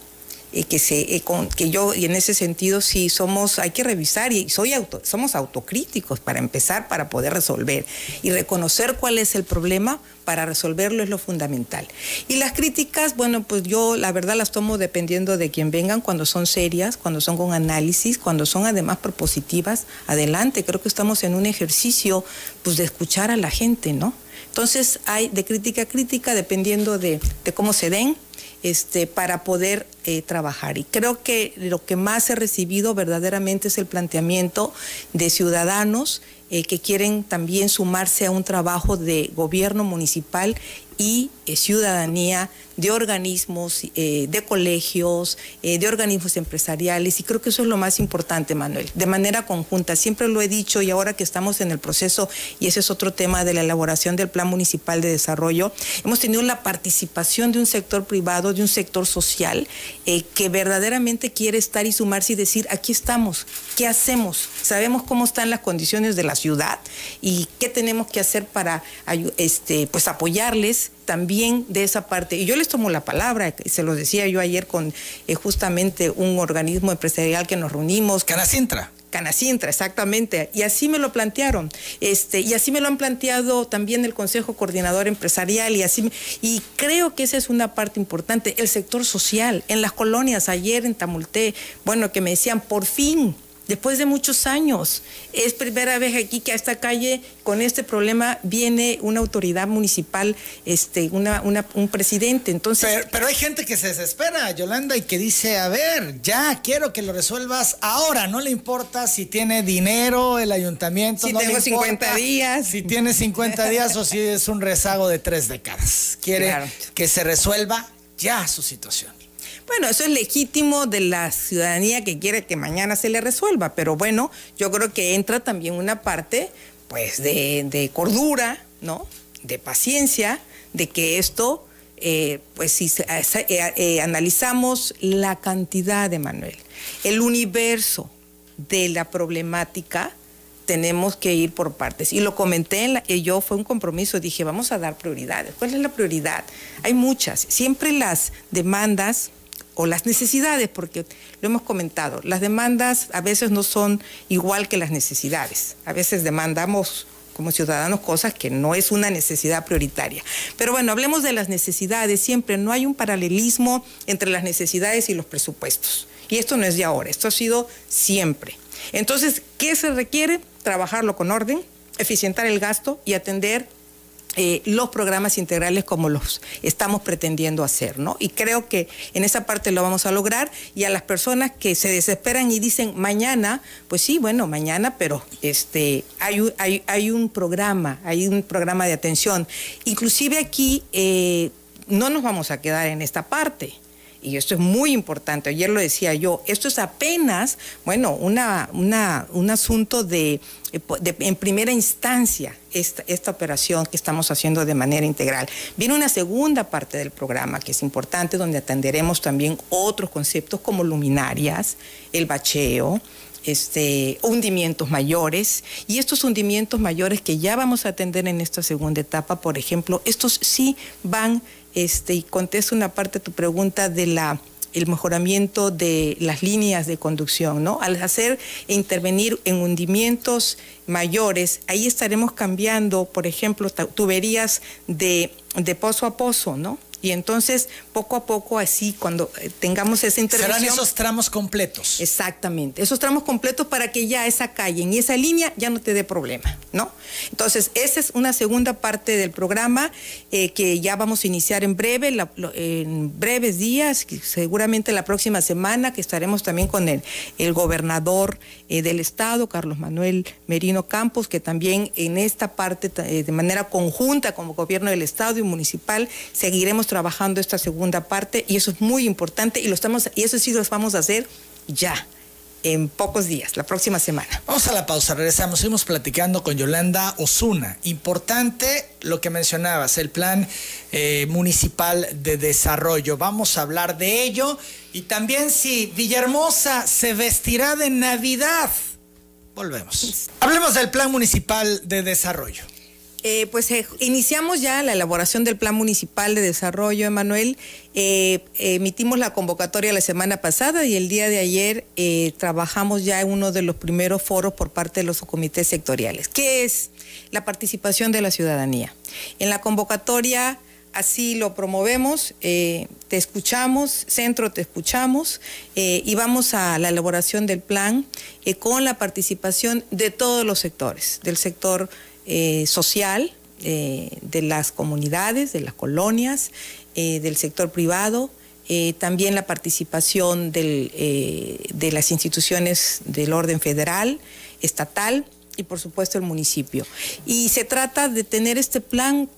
que se eh, que yo y en ese sentido sí somos hay que revisar y soy auto, somos autocríticos para empezar para poder resolver y reconocer cuál es el problema para resolverlo es lo fundamental. Y las críticas, bueno, pues yo la verdad las tomo dependiendo de quién vengan, cuando son serias, cuando son con análisis, cuando son además propositivas, adelante. Creo que estamos en un ejercicio pues de escuchar a la gente, ¿no? Entonces hay de crítica a crítica dependiendo de, de cómo se den este, para poder eh, trabajar. Y creo que lo que más he recibido verdaderamente es el planteamiento de ciudadanos eh, que quieren también sumarse a un trabajo de gobierno municipal y eh, ciudadanía de organismos, eh, de colegios, eh, de organismos empresariales, y creo que eso es lo más importante, Manuel, de manera conjunta. Siempre lo he dicho y ahora que estamos en el proceso, y ese es otro tema de la elaboración del Plan Municipal de Desarrollo, hemos tenido la participación de un sector privado, de un sector social, que verdaderamente quiere estar y sumarse y decir, aquí estamos, ¿qué hacemos? Sabemos cómo están las condiciones de la ciudad y qué tenemos que hacer para este, pues, apoyarles también de esa parte. Y yo les tomo la palabra, se los decía yo ayer con eh, justamente un organismo empresarial que nos reunimos. Canacintra. Canacintra, exactamente. Y así me lo plantearon. Este, y así me lo han planteado también el Consejo Coordinador Empresarial y así y creo que esa es una parte importante, el sector social. En las colonias, ayer en Tamulté, bueno, que me decían, por fin, después de muchos años. Es primera vez aquí que a esta calle con este problema viene una autoridad municipal, este, una, un presidente. Entonces, pero, hay gente que se desespera, Yolanda, y que dice, a ver, ya quiero que lo resuelvas ahora, no le importa si tiene dinero el ayuntamiento. Si tengo 50 días. Si tiene 50 días o si es un rezago de tres décadas. Quiere que se resuelva ya su situación. Bueno, eso es legítimo de la ciudadanía que quiere que mañana se le resuelva, pero bueno, yo creo que entra también una parte, pues, de, cordura, ¿no? De paciencia, de que esto, eh, pues, si eh, eh, analizamos la cantidad de Manuel, el universo de la problemática, tenemos que ir por partes. Y lo comenté, en y yo fue un compromiso, dije, vamos a dar prioridades. ¿Cuál es la prioridad? Hay muchas. Siempre las demandas o las necesidades, porque lo hemos comentado, las demandas a veces no son igual que las necesidades. A veces demandamos como ciudadanos cosas que no es una necesidad prioritaria. Pero bueno, hablemos de las necesidades. Siempre no hay un paralelismo entre las necesidades y los presupuestos. Y esto no es de ahora, esto ha sido siempre. Entonces, ¿qué se requiere? Trabajarlo con orden, eficientar el gasto y atender eh, los programas integrales como los estamos pretendiendo hacer, ¿no? Y creo que en esa parte lo vamos a lograr y a las personas que se desesperan y dicen mañana, pues sí, bueno, mañana, pero este hay, hay, hay un programa, hay un programa de atención. Inclusive aquí eh, no nos vamos a quedar en esta parte. y esto es muy importante, ayer lo decía yo, esto es apenas, bueno, una, una, un asunto de, en primera instancia, esta, esta operación que estamos haciendo de manera integral. Viene una segunda parte del programa que es importante, donde atenderemos también otros conceptos como luminarias, el bacheo, este, hundimientos mayores y estos hundimientos mayores que ya vamos a atender en esta segunda etapa, por ejemplo, estos sí van este, y contesto una parte de tu pregunta de la el mejoramiento de las líneas de conducción, ¿no? Al hacer e intervenir en hundimientos mayores, ahí estaremos cambiando, por ejemplo, tuberías de, de pozo a pozo, ¿no? Y entonces, poco a poco, así, cuando eh, tengamos esa intervención... Serán esos tramos completos. Exactamente, esos tramos completos para que ya esa calle, en esa línea, ya no te dé problema, ¿no? Entonces, esa es una segunda parte del programa eh, que ya vamos a iniciar en breve, en breves días, seguramente la próxima semana, que estaremos también con el, el gobernador eh, del estado, Carlos Manuel Merino Campos, que también en esta parte, de manera conjunta como gobierno del estado y municipal, seguiremos trabajando esta segunda parte y eso es muy importante y lo estamos y eso sí lo vamos a hacer ya en pocos días, la próxima semana. Vamos a la pausa, regresamos. Seguimos platicando con Yolanda Osuna. Importante lo que mencionabas, el plan eh, municipal de desarrollo. Vamos a hablar de ello y también si Villahermosa se vestirá de Navidad. Volvemos. Hablemos del plan municipal de desarrollo. Eh, pues eh, iniciamos ya la elaboración del Plan Municipal de Desarrollo, Emanuel. Eh, emitimos la convocatoria la semana pasada y el día de ayer trabajamos ya en uno de los primeros foros por parte de los comités sectoriales, que es la participación de la ciudadanía. En la convocatoria así lo promovemos, te escuchamos, centro te escuchamos y vamos a la elaboración del plan con la participación de todos los sectores, del sector eh, social eh, de las comunidades, de las colonias, eh, del sector privado, también la participación de las instituciones del orden federal, estatal y por supuesto el municipio. Y se trata de tener este plan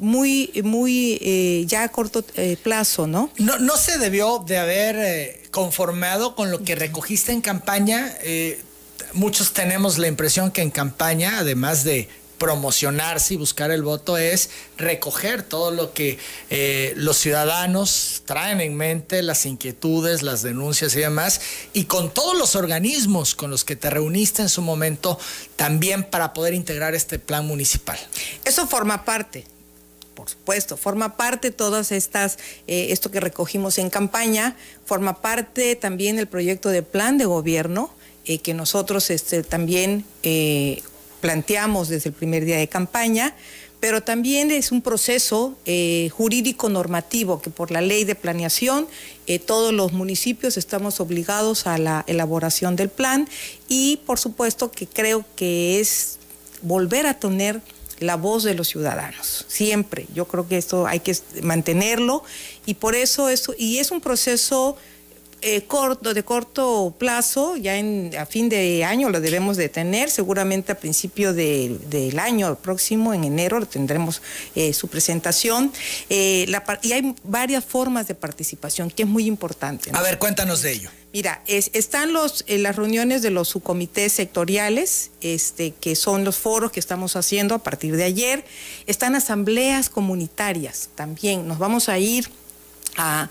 muy, muy ya a corto plazo, ¿no? ¿no? No se debió de haber conformado con lo que recogiste en campaña muchos tenemos la impresión que en campaña, además de promocionarse y buscar el voto es recoger todo lo que eh, los ciudadanos traen en mente, las inquietudes, las denuncias y demás, y con todos los organismos con los que te reuniste en su momento, también para poder integrar este plan municipal. Eso forma parte, por supuesto, forma parte todas estas, eh, esto que recogimos en campaña, forma parte también el proyecto de plan de gobierno eh, que nosotros este, también eh, planteamos desde el primer día de campaña, pero también es un proceso eh, jurídico normativo que por la ley de planeación todos los municipios estamos obligados a la elaboración del plan y por supuesto que creo que es volver a tener la voz de los ciudadanos, siempre. Yo creo que esto hay que mantenerlo y por eso esto, y es un proceso eh, corto, de corto plazo, ya en, a fin de año lo debemos de tener, seguramente a principio del año próximo, en enero, tendremos eh, su presentación. Eh, y hay varias formas de participación, que es muy importante. A ver, cuéntanos de ello. Mira, están los, las reuniones de los subcomités sectoriales, este, que son los foros que estamos haciendo a partir de ayer. Están asambleas comunitarias también. Nos vamos a ir a,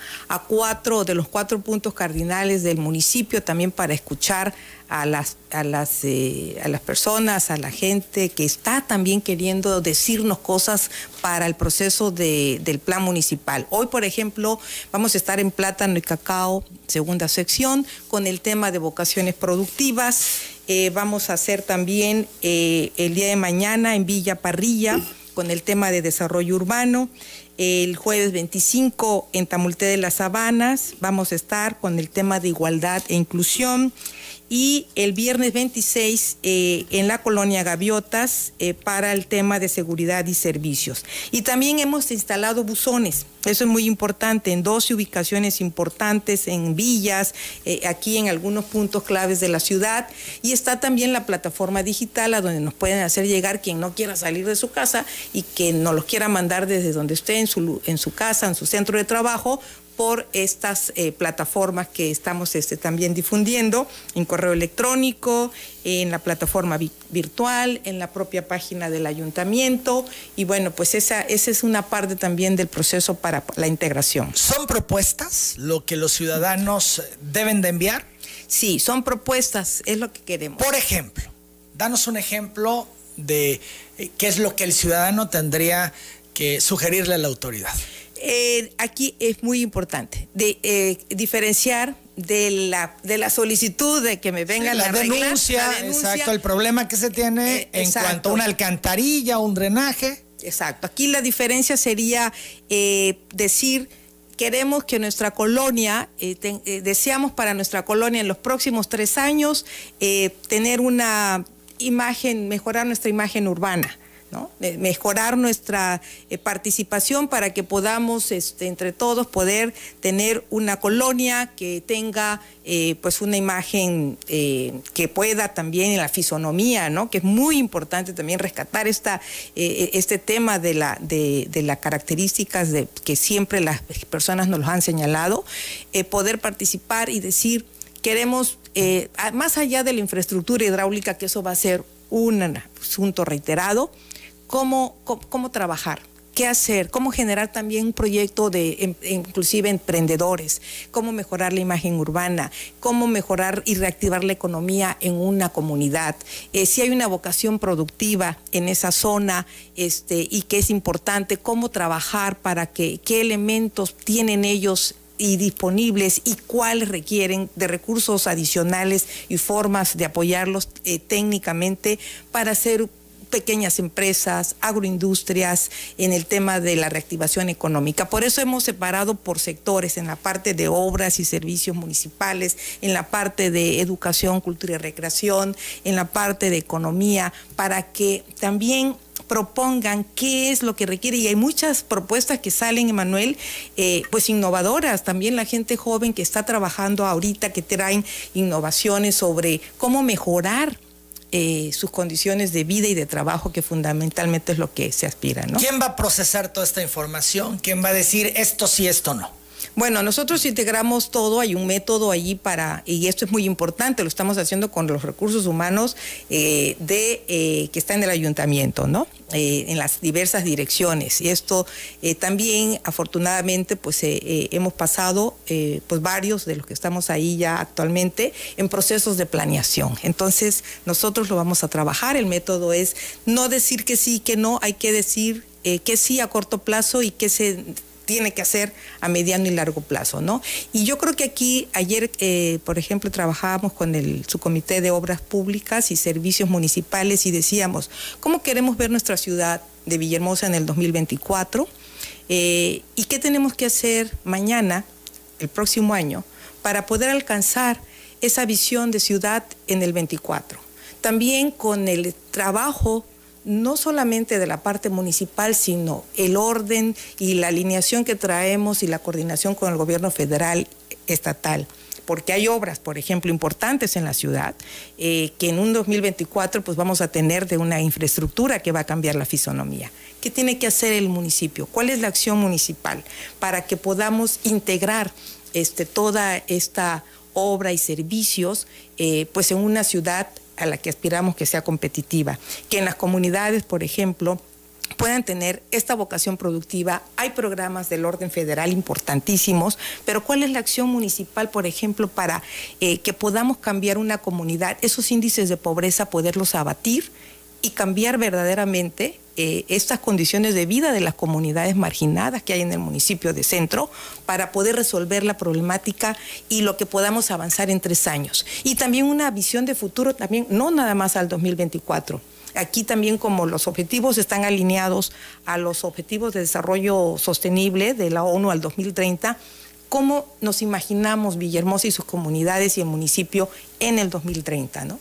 cuatro de los cuatro puntos cardinales del municipio también para escuchar a las, a las, eh, a las personas, a la gente que está también queriendo decirnos cosas para el proceso del plan municipal. Hoy, por ejemplo, vamos a estar en Plátano y Cacao, segunda sección, con el tema de vocaciones productivas. Eh, vamos a hacer también eh, el día de mañana en Villa Parrilla con el tema de desarrollo urbano. El jueves 25 en Tamulté de las Sabanas vamos a estar con el tema de igualdad e inclusión y el viernes 26 eh, en la colonia Gaviotas eh, para el tema de seguridad y servicios. Y también hemos instalado buzones, eso es muy importante, en 12 ubicaciones importantes, en villas, eh, aquí en algunos puntos claves de la ciudad. Y está también la plataforma digital a donde nos pueden hacer llegar quien no quiera salir de su casa y que nos los quiera mandar desde donde esté en su, en su casa, en su centro de trabajo, por estas eh, plataformas que estamos este, también difundiendo en correo electrónico, en la plataforma virtual, en la propia página del ayuntamiento y bueno, pues esa, esa es una parte también del proceso para la integración. ¿Son propuestas lo que los ciudadanos deben de enviar? Sí, son propuestas, es lo que queremos. Por ejemplo, danos un ejemplo de eh, qué es lo que el ciudadano tendría que sugerirle a la autoridad. Eh, aquí es muy importante de, eh, diferenciar de la, de la solicitud de que me venga la, denuncia, exacto, el problema que se tiene eh, en cuanto a una alcantarilla, un drenaje. Exacto, aquí la diferencia sería decir queremos que nuestra colonia, deseamos para nuestra colonia en los próximos tres años tener una imagen, mejorar nuestra imagen urbana mejorar nuestra eh, participación para que podamos este, entre todos poder tener una colonia que tenga eh, pues una imagen eh, que pueda también en la fisonomía, ¿no? que es muy importante también rescatar esta, este tema de las de, de características de, que siempre las personas nos lo han señalado, poder participar y decir queremos, más allá de la infraestructura hidráulica, que eso va a ser un asunto reiterado, cómo, cómo, trabajar qué hacer, cómo generar también un proyecto de em, inclusive emprendedores, cómo mejorar la imagen urbana, cómo mejorar y reactivar la economía en una comunidad, eh, si hay una vocación productiva en esa zona este, y que es importante, cómo trabajar para que qué elementos tienen ellos y disponibles y cuáles requieren de recursos adicionales y formas de apoyarlos eh, técnicamente para hacer pequeñas empresas, agroindustrias, en el tema de la reactivación económica. Por eso hemos separado por sectores, en la parte de obras y servicios municipales, en la parte de educación, cultura y recreación, en la parte de economía, para que también propongan qué es lo que requiere. Y hay muchas propuestas que salen, Emanuel, eh, pues innovadoras. También la gente joven que está trabajando ahorita, que traen innovaciones sobre cómo mejorar eh, sus condiciones de vida y de trabajo, que fundamentalmente es lo que se aspira. ¿no? ¿Quién va a procesar toda esta información? ¿Quién va a decir esto sí, esto no? Bueno, nosotros integramos todo, hay un método allí para, y esto es muy importante, lo estamos haciendo con los recursos humanos eh, de, eh, que está en el ayuntamiento, ¿no? Eh, en las diversas direcciones. Y esto también, afortunadamente, pues hemos pasado, pues varios de los que estamos ahí ya actualmente, en procesos de planeación. Entonces, nosotros lo vamos a trabajar. El método es no decir que sí, que no, hay que decir que sí a corto plazo y que se tiene que hacer a mediano y largo plazo, ¿no? Y yo creo que aquí, ayer, eh, por ejemplo, trabajábamos con el subcomité de obras públicas y servicios municipales y decíamos, ¿cómo queremos ver nuestra ciudad de Villahermosa en el 2024? Eh, ¿Y qué tenemos que hacer mañana, el próximo año, para poder alcanzar esa visión de ciudad en el 24? También con el trabajo no solamente de la parte municipal, sino el orden y la alineación que traemos y la coordinación con el gobierno federal, estatal porque hay obras, por ejemplo, importantes en la ciudad, eh, que en un 2024 pues vamos a tener de una infraestructura que va a cambiar la fisonomía. ¿Qué tiene que hacer el municipio? ¿Cuál es la acción municipal para que podamos integrar este, toda esta obra y servicios eh, pues en una ciudad a la que aspiramos que sea competitiva, que en las comunidades, por ejemplo, puedan tener esta vocación productiva. Hay programas del orden federal importantísimos, pero ¿cuál es la acción municipal, por ejemplo, para eh, que podamos cambiar una comunidad, esos índices de pobreza, poderlos abatir y cambiar verdaderamente eh, estas condiciones de vida de las comunidades marginadas que hay en el municipio de Centro para poder resolver la problemática y lo que podamos avanzar en tres años. Y también una visión de futuro, también no nada más al 2024. Aquí también como los objetivos están alineados a los objetivos de desarrollo sostenible de la ONU al 2030, ¿cómo nos imaginamos Villahermosa y sus comunidades y el municipio en el 2030? ¿no?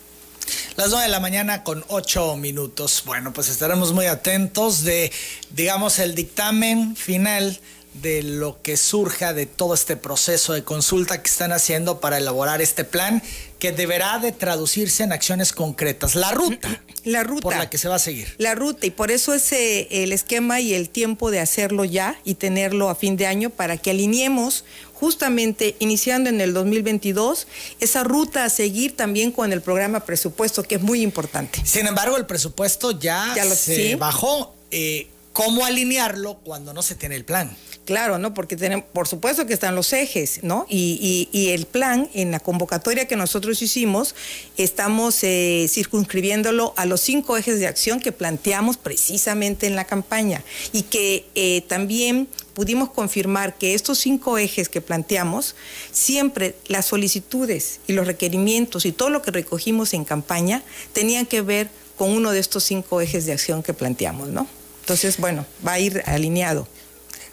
Las 9 de la mañana con 8 minutos. Bueno, pues estaremos muy atentos de, digamos, el dictamen final de lo que surja de todo este proceso de consulta que están haciendo para elaborar este plan que deberá de traducirse en acciones concretas. La ruta. La ruta. Por la que se va a seguir. La ruta, y por eso es eh, el esquema y el tiempo de hacerlo ya y tenerlo a fin de año para que alineemos justamente iniciando en el 2022 esa ruta a seguir también con el programa presupuesto, que es muy importante. Sin embargo, el presupuesto ya, se bajó. Eh, ¿Cómo alinearlo cuando no se tiene el plan? Claro, ¿no? Porque tenemos, por supuesto que están los ejes, ¿no? Y, el plan, en la convocatoria que nosotros hicimos, estamos eh, circunscribiéndolo a los cinco ejes de acción que planteamos precisamente en la campaña y que eh, también pudimos confirmar que estos cinco ejes que planteamos, siempre las solicitudes y los requerimientos y todo lo que recogimos en campaña tenían que ver con uno de estos cinco ejes de acción que planteamos, ¿no? Entonces, bueno, va a ir alineado.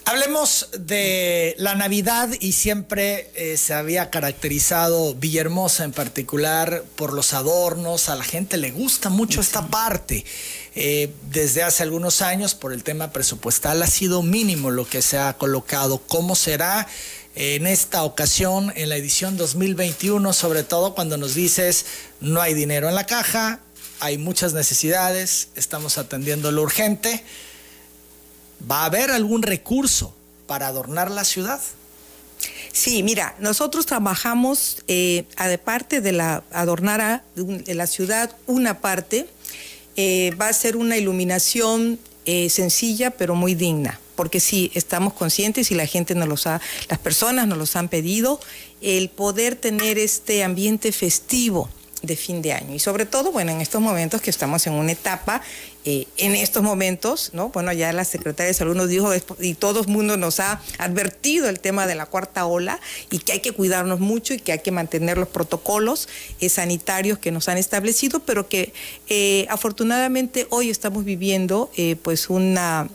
Hablemos de la Navidad y siempre eh, se había caracterizado Villahermosa en particular por los adornos, a la gente le gusta mucho esta parte. Eh, desde hace algunos años por el tema presupuestal ha sido mínimo lo que se ha colocado. ¿Cómo será en esta ocasión, en la edición 2021, sobre todo cuando nos dices no hay dinero en la caja, hay muchas necesidades, estamos atendiendo lo urgente? ¿Va a haber algún recurso para adornar la ciudad? Sí, mira, nosotros trabajamos, eh, aparte de la adornar a, la ciudad, una parte eh, va a ser una iluminación eh, sencilla pero muy digna, porque sí, estamos conscientes y la gente nos los ha, las personas nos los han pedido, el poder tener este ambiente festivo de fin de año. Y sobre todo, bueno, en estos momentos que estamos en una etapa, eh, en estos momentos, ¿no? Bueno, ya la secretaria de Salud nos dijo, y todo el mundo nos ha advertido el tema de la cuarta ola, y que hay que cuidarnos mucho y que hay que mantener los protocolos eh, sanitarios que nos han establecido, pero que eh, afortunadamente hoy estamos viviendo pues una,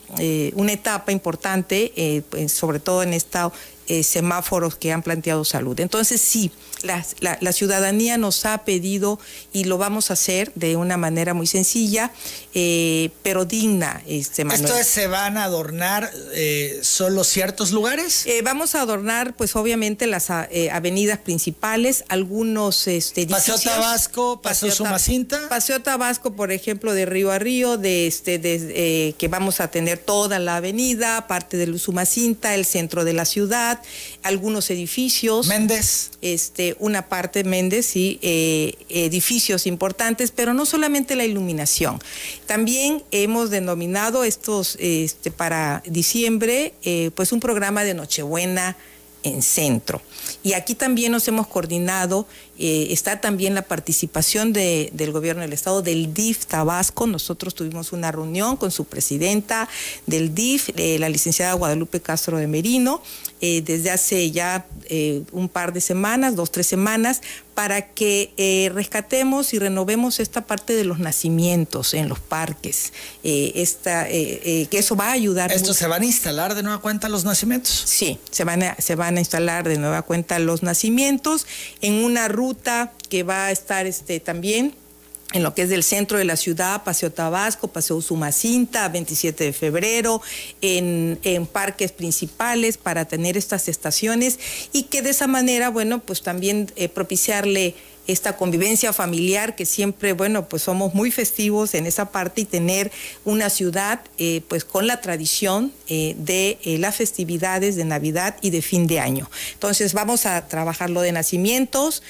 una etapa importante, pues, sobre todo en esta eh, semáforos que han planteado salud. Entonces sí, la, ciudadanía nos ha pedido y lo vamos a hacer de una manera muy sencilla, eh, pero digna. Este, ¿Esto se van a adornar eh, solo ciertos lugares? vamos a adornar, pues obviamente, las avenidas principales, algunos este, Paseo Tabasco, Paseo, Sumacinta. Paseo Tabasco, por ejemplo, de río a río, de este, de, que vamos a tener toda la avenida, parte del Sumacinta, el centro de la ciudad algunos edificios. Méndez. Este, una parte Méndez, y eh, edificios importantes, pero no solamente la iluminación. También hemos denominado estos este, para diciembre, eh, pues un programa de Nochebuena en centro. Y aquí también nos hemos coordinado, eh, está también la participación del gobierno del estado, del DIF Tabasco. Nosotros tuvimos una reunión con su presidenta del DIF, eh, la licenciada Guadalupe Castro de Merino, eh, desde hace ya un par de semanas, dos, tres semanas, para que rescatemos y renovemos esta parte de los nacimientos en los parques. esta, que eso va a ayudar. ¿Esto se van a instalar de nueva cuenta los nacimientos? Sí, se van a, se van a instalar de nueva cuenta los nacimientos en una ruta que va a estar este, también en lo que es del centro de la ciudad, Paseo Tabasco, Paseo Sumacinta, 27 de febrero, en, parques principales para tener estas estaciones y que de esa manera, bueno, pues también eh, propiciarle esta convivencia familiar que siempre, bueno, pues somos muy festivos en esa parte y tener una ciudad eh, pues con la tradición eh, de eh, las festividades de Navidad y de fin de año. Entonces vamos a trabajar lo de nacimientos,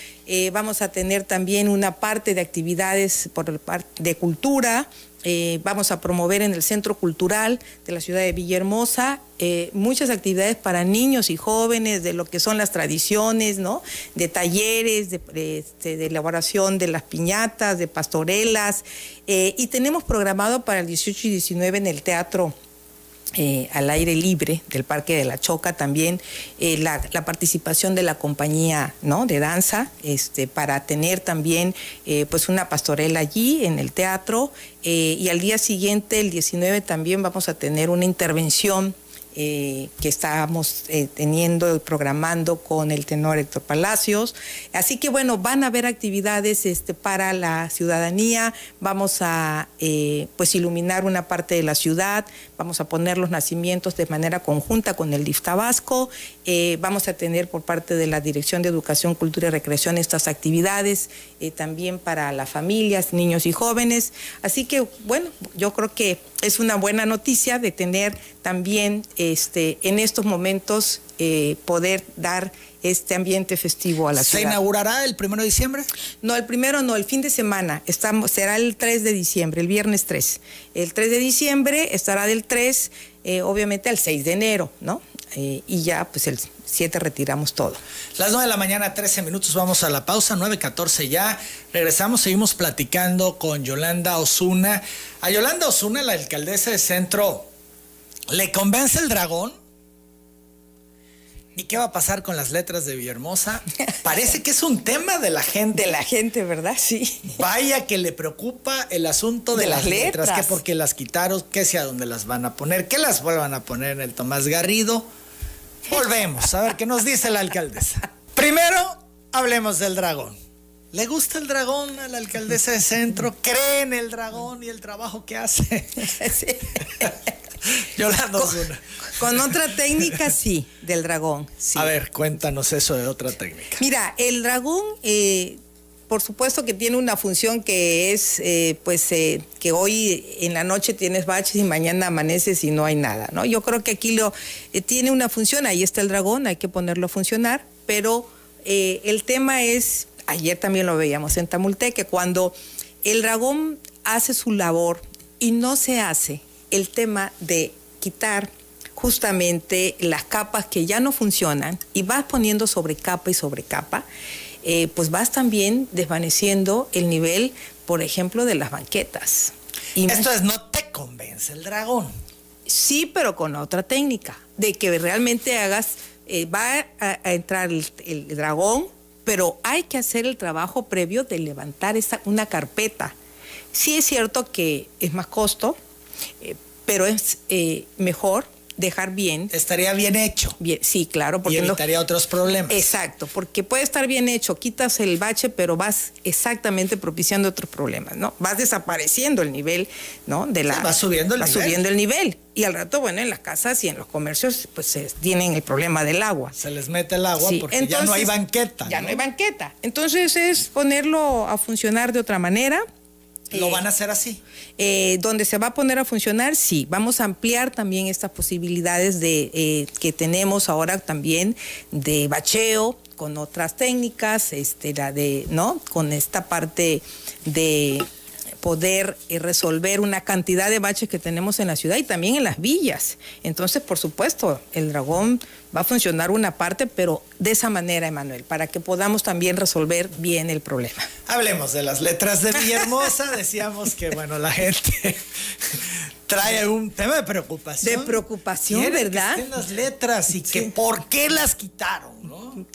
vamos a tener también una parte de actividades por de cultura, eh, vamos a promover en el Centro Cultural de la ciudad de Villahermosa eh, muchas actividades para niños y jóvenes de lo que son las tradiciones, ¿no? De talleres, de, este, elaboración de las piñatas, de pastorelas. Eh, y tenemos programado para el 18 y 19 en el Teatro eh, al aire libre del Parque de la Choca también eh, la, participación de la compañía ¿no? de danza este, para tener también eh, pues una pastorela allí en el teatro y al día siguiente, el 19, también vamos a tener una intervención eh, que estábamos eh, teniendo y programando con el tenor Héctor Palacios. Así que bueno, van a haber actividades este, para la ciudadanía, vamos a eh, pues iluminar una parte de la ciudad, vamos a poner los nacimientos de manera conjunta con el DIF Tabasco, vamos a tener por parte de la Dirección de Educación, Cultura y Recreación estas actividades también para las familias, niños y jóvenes. Así que bueno, yo creo que es una buena noticia de tener también este, en estos momentos eh, poder dar este ambiente festivo a la ciudad. ¿Se inaugurará el primero de diciembre? No, el primero no, el fin de semana. Estamos, será el 3 de diciembre, el viernes 3. El 3 de diciembre estará del 3, eh, obviamente, al 6 de enero, ¿no? Eh, y ya, pues el 7 retiramos todo. Las 9 de la mañana, 13 minutos, vamos a la pausa, 9.14 ya. Regresamos, seguimos platicando con Yolanda Osuna. A Yolanda Osuna, la alcaldesa de Centro, ¿le convence el dragón? ¿Y qué va a pasar con las letras de Villahermosa? Parece que es un tema de la gente. De la gente, ¿verdad? Sí. Vaya que le preocupa el asunto de, las, letras. letras. Que porque las quitaron, que sea dónde las van a poner, que las vuelvan a poner en el Tomás Garrido. Volvemos a ver qué nos dice la alcaldesa. Primero, hablemos del dragón. ¿Le gusta el dragón a la alcaldesa de centro? ¿Cree en el dragón y el trabajo que hace? Sí. Yolanda con, con otra técnica, sí, del dragón. A ver, cuéntanos eso de otra técnica. Mira, el dragón eh, por supuesto que tiene una función que es, eh, pues, eh, que hoy en la noche tienes baches y mañana amaneces y no hay nada, ¿no? Yo creo que aquí lo eh, tiene una función, ahí está el dragón, hay que ponerlo a funcionar, pero el tema es, ayer también lo veíamos en Tamulteque, cuando el dragón hace su labor y no se hace el tema de quitar justamente las capas que ya no funcionan y vas poniendo sobre capa y sobre capa, eh, pues vas también desvaneciendo el nivel, por ejemplo, de las banquetas. Y Esto es, no te convence el dragón. Sí, pero con otra técnica, de que realmente hagas, eh, va a, entrar el, dragón, pero hay que hacer el trabajo previo de levantar esa, una carpeta. Sí es cierto que es más costo, eh, pero es mejor dejar bien. Estaría bien hecho. Bien, sí, claro. Porque y evitaría otros problemas. Exacto, porque puede estar bien hecho, quitas el bache, pero vas exactamente propiciando otros problemas, ¿no? Vas desapareciendo el nivel, ¿no? De la, va subiendo el va nivel. subiendo el nivel. Y al rato, bueno, en las casas y en los comercios, pues se tienen el problema del agua. Se les mete el agua porque ya no hay banqueta. Ya ¿no? hay banqueta. Entonces es ponerlo a funcionar de otra manera ¿Lo van a hacer así? Eh, donde se va a poner a funcionar, sí. Vamos a ampliar también estas posibilidades de eh, que tenemos ahora también de bacheo con otras técnicas, este, la de, ¿no? Con esta parte de poder eh, resolver una cantidad de baches que tenemos en la ciudad y también en las villas. Entonces, por supuesto, el dragón va a funcionar una parte, pero de esa manera, Emanuel, para que podamos también resolver bien el problema. Hablemos de las letras de Villahermosa. Decíamos que, bueno, la gente trae un tema de preocupación. De preocupación, ¿verdad? Que las letras y que por qué las quitaron, ¿no?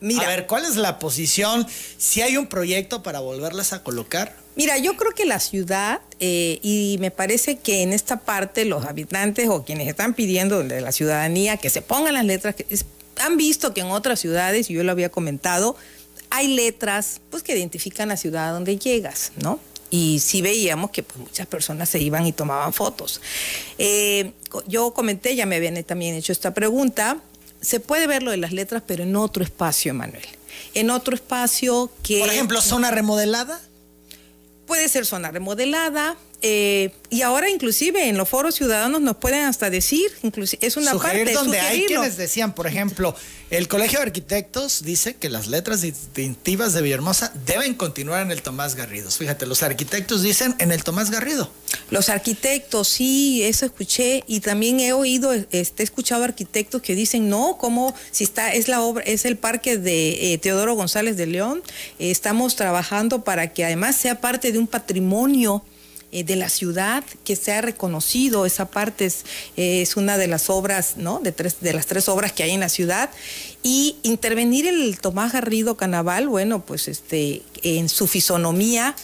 Mira, a ver, ¿cuál es la posición? Si hay un proyecto para volverlas a colocar. Mira, yo creo que la ciudad, eh, y me parece que en esta parte los habitantes o quienes están pidiendo de la ciudadanía que se pongan las letras, que han visto que en otras ciudades, y yo lo había comentado, hay letras pues, que identifican la ciudad a donde llegas, ¿no? Y sí veíamos que pues, muchas personas se iban y tomaban fotos. Eh, yo comenté, ya me habían también hecho esta pregunta, se puede ver lo de las letras, pero en otro espacio, Manuel. En otro espacio que... Por ejemplo, zona remodelada. Puede ser zona remodelada, eh, y ahora inclusive en los foros ciudadanos nos pueden hasta decir, inclusive, es una Sugerir parte donde hay quienes decían, por ejemplo, el Colegio de Arquitectos dice que las letras distintivas de Villahermosa deben continuar en el Tomás Garrido. Fíjate, los arquitectos dicen en el Tomás Garrido. Los arquitectos, sí, eso escuché y también he oído, este, he escuchado arquitectos que dicen no, como si está es la obra, es el parque de eh, Teodoro González de León, eh, estamos trabajando para que además sea parte de un patrimonio eh, de la ciudad, que se ha reconocido, esa parte es, es una de las obras, ¿no? De, tres, de las tres obras que hay en la ciudad. Y intervenir el Tomás Garrido Canaval, bueno, pues este, en su fisonomía,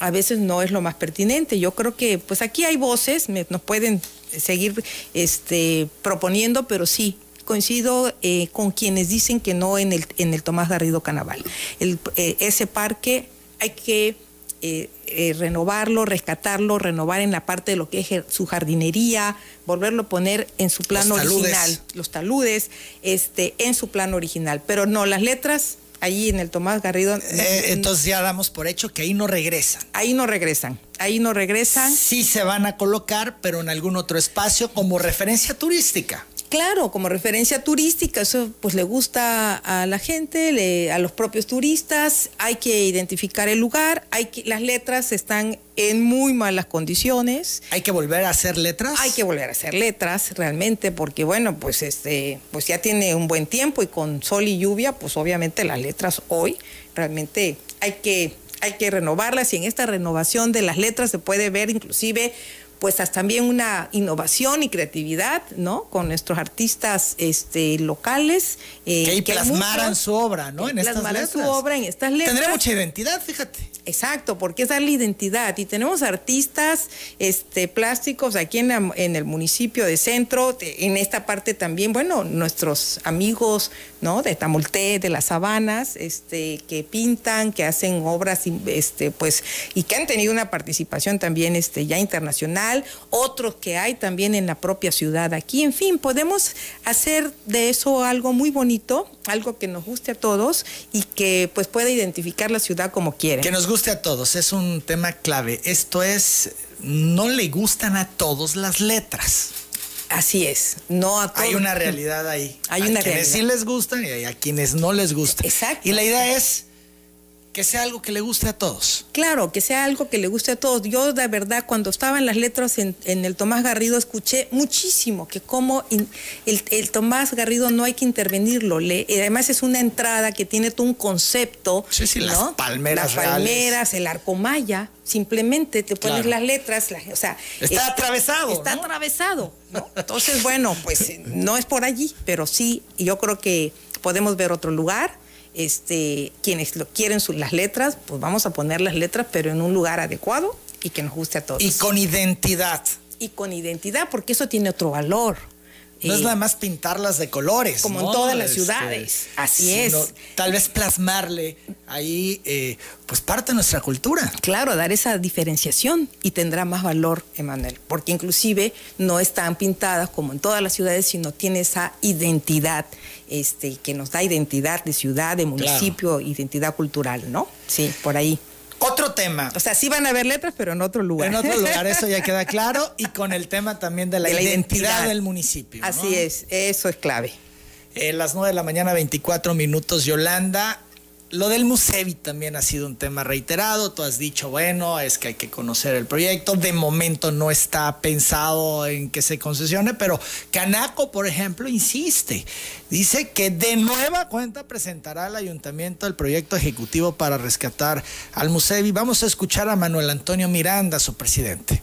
a veces no es lo más pertinente. Yo creo que pues aquí hay voces, nos pueden seguir este, proponiendo, pero sí, coincido eh, con quienes dicen que no en el, en el Tomás Garrido Canaval. Eh, ese parque hay que eh, renovarlo, rescatarlo, renovar en la parte de lo que es su jardinería, volverlo a poner en su plano original, los taludes, este, en su plano original. Pero no, las letras ahí en el Tomás Garrido. entonces ya damos por hecho que ahí no regresan. Ahí no regresan, ahí no regresan. Sí se van a colocar, pero en algún otro espacio como referencia turística. Claro, como referencia turística, eso pues le gusta a la gente, a los propios turistas, hay que identificar el lugar, hay que, las letras están en muy malas condiciones. ¿Hay que volver a hacer letras? Hay que volver a hacer letras, realmente, porque bueno, pues este, pues ya tiene un buen tiempo y con sol y lluvia, pues obviamente las letras hoy realmente hay que, hay que renovarlas y en esta renovación de las letras se puede ver inclusive pues también una innovación y creatividad, ¿no? Con nuestros artistas este, locales. Eh, que plasmaran su obra, ¿no? en estas letras. su obra en estas letras. Tendría mucha identidad, fíjate. Exacto, porque es darle identidad. Y tenemos artistas este, plásticos aquí en, el municipio de Centro, en esta parte también, bueno, nuestros amigos, ¿no? De Tamulté, de las Sabanas, este, que pintan, que hacen obras, este, pues, y que han tenido una participación también este, ya internacional otros que hay también en la propia ciudad aquí. En fin, podemos hacer de eso algo muy bonito, algo que nos guste a todos y que pues pueda identificar la ciudad como quiere. A todos, es un tema clave. Esto es, no le gustan a todos las letras. Así es, no a todos. Hay una realidad ahí. Hay una quienes sí les gustan y a quienes no les gusta. Exacto. Y la idea es que sea algo que le guste a todos. Claro, que sea algo que le guste a todos. Yo, de verdad, cuando estaba en las letras en, el Tomás Garrido, escuché muchísimo que como el, Tomás Garrido no hay que intervenirlo. Le, además, es una entrada que tiene todo un concepto. Sí, sí, las palmeras. Las palmeras, el arco maya. Simplemente te pones las letras, o sea. Está atravesado. Está atravesado. Entonces, bueno, pues no es por allí, pero sí, yo creo que podemos ver otro lugar este, quienes lo quieren las letras, pues vamos a poner las letras, pero en un lugar adecuado y que nos guste a todos. Y con identidad. Y con identidad, porque eso tiene otro valor. No es nada más pintarlas de colores. Como en todas las este, ciudades. Así es. Tal vez plasmarle ahí, eh, pues parte de nuestra cultura. Claro, dar esa diferenciación y tendrá más valor, Emanuel. Porque inclusive no están pintadas como en todas las ciudades, sino tiene esa identidad este, que nos da identidad de ciudad, de municipio, identidad cultural, ¿no? Sí, por ahí. Otro tema. O sea, sí van a haber letras, pero en otro lugar. En otro lugar, eso ya queda claro. Y con el tema también de la, identidad, del municipio. Así es, eso es clave. Eh, las 9 de la mañana, 24 minutos, Yolanda. Lo del Musevi también ha sido un tema reiterado. Tú has dicho, bueno, es que hay que conocer el proyecto. De momento no está pensado en que se concesione, pero Canaco, por ejemplo, insiste. Dice que de nueva cuenta presentará al ayuntamiento el proyecto ejecutivo para rescatar al Musevi. Vamos a escuchar a Manuel Antonio Miranda, su presidente.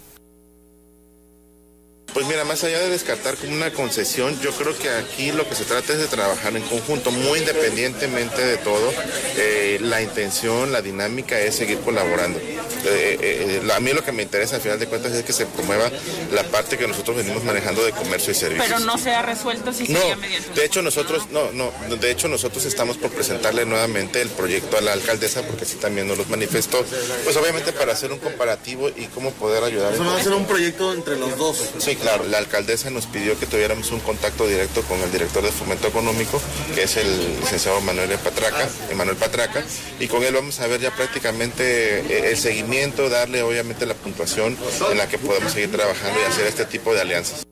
Pues mira, más allá de descartar como una concesión, yo creo que aquí lo que se trata es de trabajar en conjunto, muy independientemente de todo. Eh, la intención, la dinámica es seguir colaborando. Eh, eh, a mí lo que me interesa al final de cuentas es que se promueva la parte que nosotros venimos manejando de comercio y servicios. Pero no se ha resuelto si no, mediante de hecho nosotros no, no, de hecho nosotros estamos por presentarle nuevamente el proyecto a la alcaldesa porque sí también nos los manifestó, pues obviamente para hacer un comparativo y cómo poder ayudar. Eso va a ser un proyecto entre los dos. Sí, Claro, la alcaldesa nos pidió que tuviéramos un contacto directo con el director de Fomento Económico, que es el licenciado Manuel Patraca, Emanuel Patraca, y con él vamos a ver ya prácticamente eh, el seguimiento, darle obviamente la puntuación en la que podemos seguir trabajando y hacer este tipo de alianzas.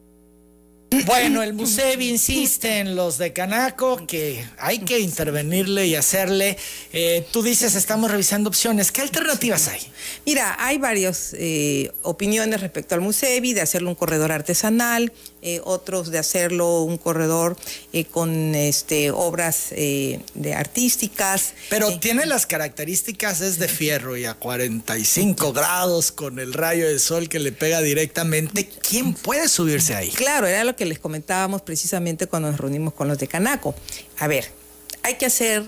Bueno, el Musevi insiste en los de Canaco que hay que intervenirle y hacerle. Eh, tú dices, estamos revisando opciones. ¿Qué alternativas hay? Mira, hay varias eh, opiniones respecto al Musevi, de hacerlo un corredor artesanal, eh, otros de hacerlo un corredor con este, obras de artísticas. Pero tiene las características, es de fierro y a 45 grados con el rayo de sol que le pega directamente. ¿Quién puede subirse ahí? Claro, era lo que les comentábamos precisamente cuando nos reunimos con los de Canaco. A ver, hay que hacer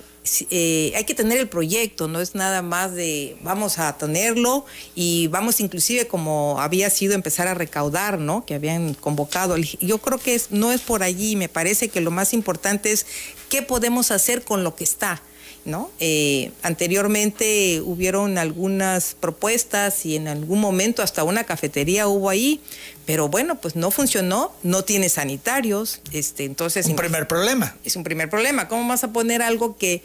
eh, hay que tener el proyecto, no es nada más de vamos a tenerlo y vamos inclusive como había sido empezar a recaudar, ¿no? Que habían convocado. Yo creo que es, no es por allí, me parece que lo más importante es qué podemos hacer con lo que está. ¿No? Eh, anteriormente hubieron algunas propuestas y en algún momento hasta una cafetería hubo ahí, pero bueno, pues no funcionó, no tiene sanitarios, este, entonces... Un primer problema. Es un primer problema. ¿Cómo vas a poner algo que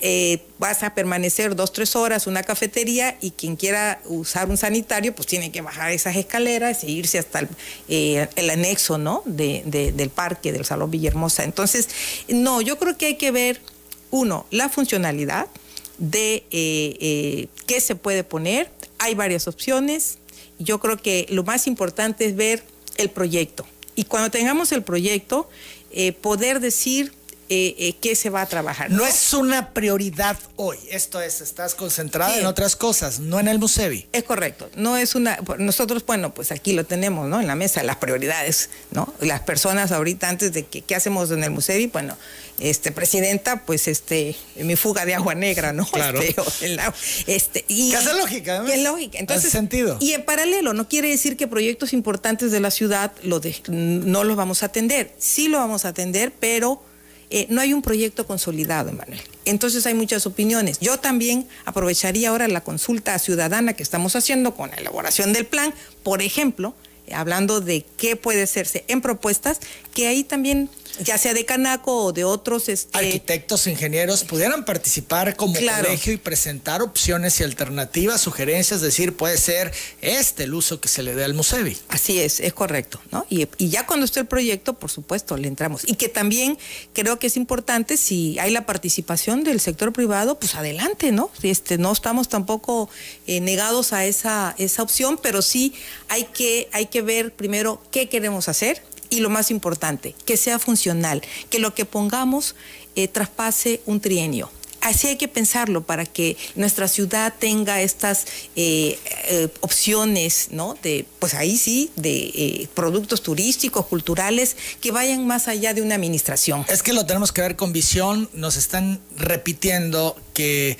eh, vas a permanecer dos, tres horas, una cafetería, y quien quiera usar un sanitario, pues tiene que bajar esas escaleras e irse hasta el, eh, anexo, ¿no? del parque, del Salón Villahermosa. Entonces, no, yo creo que hay que ver, uno, la funcionalidad de eh, qué se puede poner. Hay varias opciones yo creo que lo más importante es ver el proyecto. Y cuando tengamos el proyecto, eh, poder decir eh, eh, qué se va a trabajar. ¿no? es una prioridad hoy. Esto es, estás concentrada en otras cosas, no en el Musevi. Es correcto. No es una. Nosotros, bueno, pues aquí lo tenemos, ¿no? En la mesa, las prioridades, ¿no? Las personas ahorita, antes de que qué hacemos en el Musevi, bueno, este, presidenta, pues este, mi fuga de agua negra, ¿no? Claro. Este, este y, ¿Qué hace lógica, ¿Qué lógica? Entonces, sentido. Y en paralelo, no quiere decir que proyectos importantes de la ciudad lo no los vamos a atender. Sí lo vamos a atender, pero eh, no hay un proyecto consolidado, Emanuel. Entonces hay muchas opiniones. Yo también aprovecharía ahora la consulta ciudadana que estamos haciendo con la elaboración del plan, por ejemplo, hablando de qué puede hacerse en propuestas, que ahí también ya sea de Canaco o de otros este... arquitectos, ingenieros, pudieran participar como colegio y presentar opciones y alternativas, sugerencias, decir, puede ser este el uso que se le dé al Musevi. Así es, es correcto, ¿no? Y, ya cuando esté el proyecto, por supuesto, le entramos. Y que también creo que es importante, si hay la participación del sector privado, pues adelante, ¿no? Este, no estamos tampoco eh, negados a esa, esa opción, pero sí hay que, hay que ver primero qué queremos hacer, y lo más importante, que sea funcional, que lo que pongamos eh, traspase un trienio. Así hay que pensarlo para que nuestra ciudad tenga estas eh, eh, opciones, ¿no? De, pues ahí sí, de productos turísticos, culturales, que vayan más allá de una administración. Es que lo tenemos que ver con visión. Nos están repitiendo que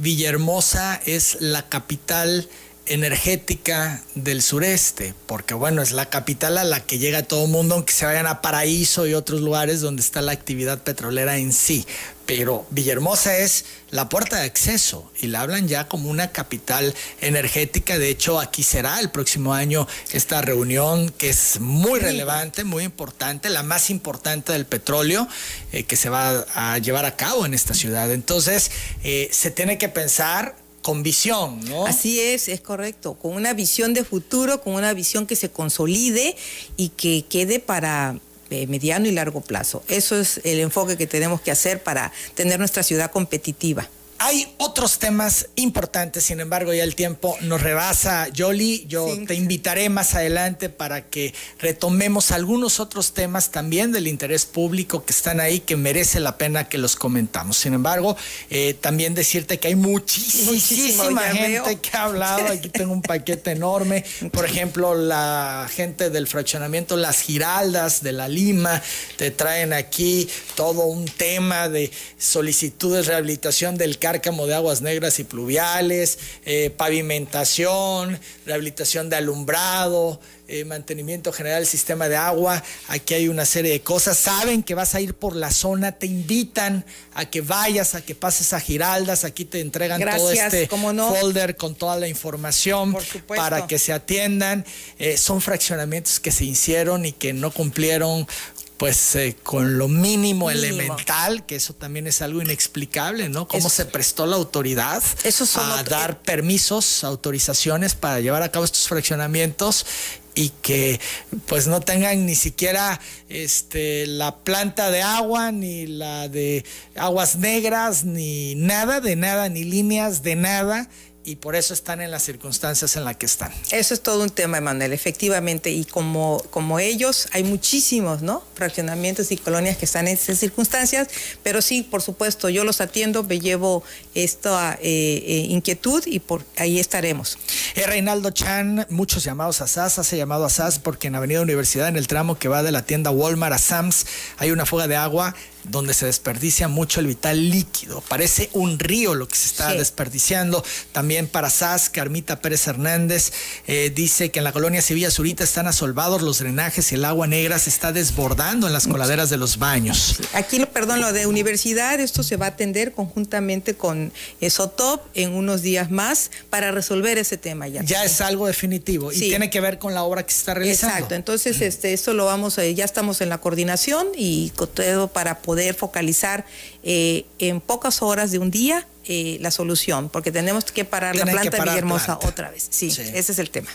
Villahermosa es la capital energética del sureste, porque bueno, es la capital a la que llega todo el mundo, aunque se vayan a Paraíso y otros lugares donde está la actividad petrolera en sí. Pero Villahermosa es la puerta de acceso y la hablan ya como una capital energética. De hecho, aquí será el próximo año esta reunión que es muy relevante, muy importante, la más importante del petróleo eh, que se va a llevar a cabo en esta ciudad. Entonces, eh, se tiene que pensar con visión, ¿no? Así es, es correcto, con una visión de futuro, con una visión que se consolide y que quede para eh, mediano y largo plazo. Eso es el enfoque que tenemos que hacer para tener nuestra ciudad competitiva. Hay otros temas importantes, sin embargo, ya el tiempo nos rebasa. Yoli, yo te invitaré más adelante para que retomemos algunos otros temas también del interés público que están ahí, que merece la pena que los comentamos. Sin embargo, eh, también decirte que hay muchísima gente que ha hablado. Aquí tengo un paquete enorme. Por ejemplo, la gente del fraccionamiento Las Giraldas de la Lima te traen aquí todo un tema de solicitudes de rehabilitación del cárcamo de aguas negras y pluviales, eh, pavimentación, rehabilitación de alumbrado, eh, mantenimiento general del sistema de agua. Aquí hay una serie de cosas. Saben que vas a ir por la zona, te invitan a que vayas, a que pases a Giraldas. Aquí te entregan todo este folder con toda la información para que se atiendan. Eh, son fraccionamientos que se hicieron y que no cumplieron pues eh, con lo mínimo, elemental, que eso también es algo inexplicable, ¿no? Cómo se prestó la autoridad a dar permisos, autorizaciones para llevar a cabo estos fraccionamientos y que pues no tengan ni siquiera este la planta de agua ni la de aguas negras ni nada de nada ni líneas de nada y por eso están en las circunstancias en las que están. Eso es todo un tema, Emanuel, efectivamente. Y como, como ellos, hay muchísimos, ¿no? Fraccionamientos y colonias que están en esas circunstancias, pero sí, por supuesto, yo los atiendo, me llevo esta eh, eh, inquietud y por ahí estaremos. Eh, Reinaldo Chan, muchos llamados a SAS, hace llamado a SAS porque en Avenida Universidad, en el tramo que va de la tienda Walmart a Sams, hay una fuga de agua donde se desperdicia mucho el vital líquido. Parece un río lo que se está desperdiciando. También para SAS, Carmita Pérez Hernández eh, dice que en la colonia Sevilla Zurita están asolvados los drenajes y el agua negra se está desbordando en las coladeras de los baños. Aquí, perdón, lo de universidad, esto se va a atender conjuntamente con Sotop en unos días más para resolver ese tema ya. Ya es algo definitivo y tiene que ver con la obra que se está realizando. Exacto, entonces este, esto lo vamos a, ya estamos en la coordinación y todo para poder focalizar eh, en pocas horas de un día eh, la solución, porque tenemos que parar la planta de Villahermosa otra vez. Sí, ese es el tema.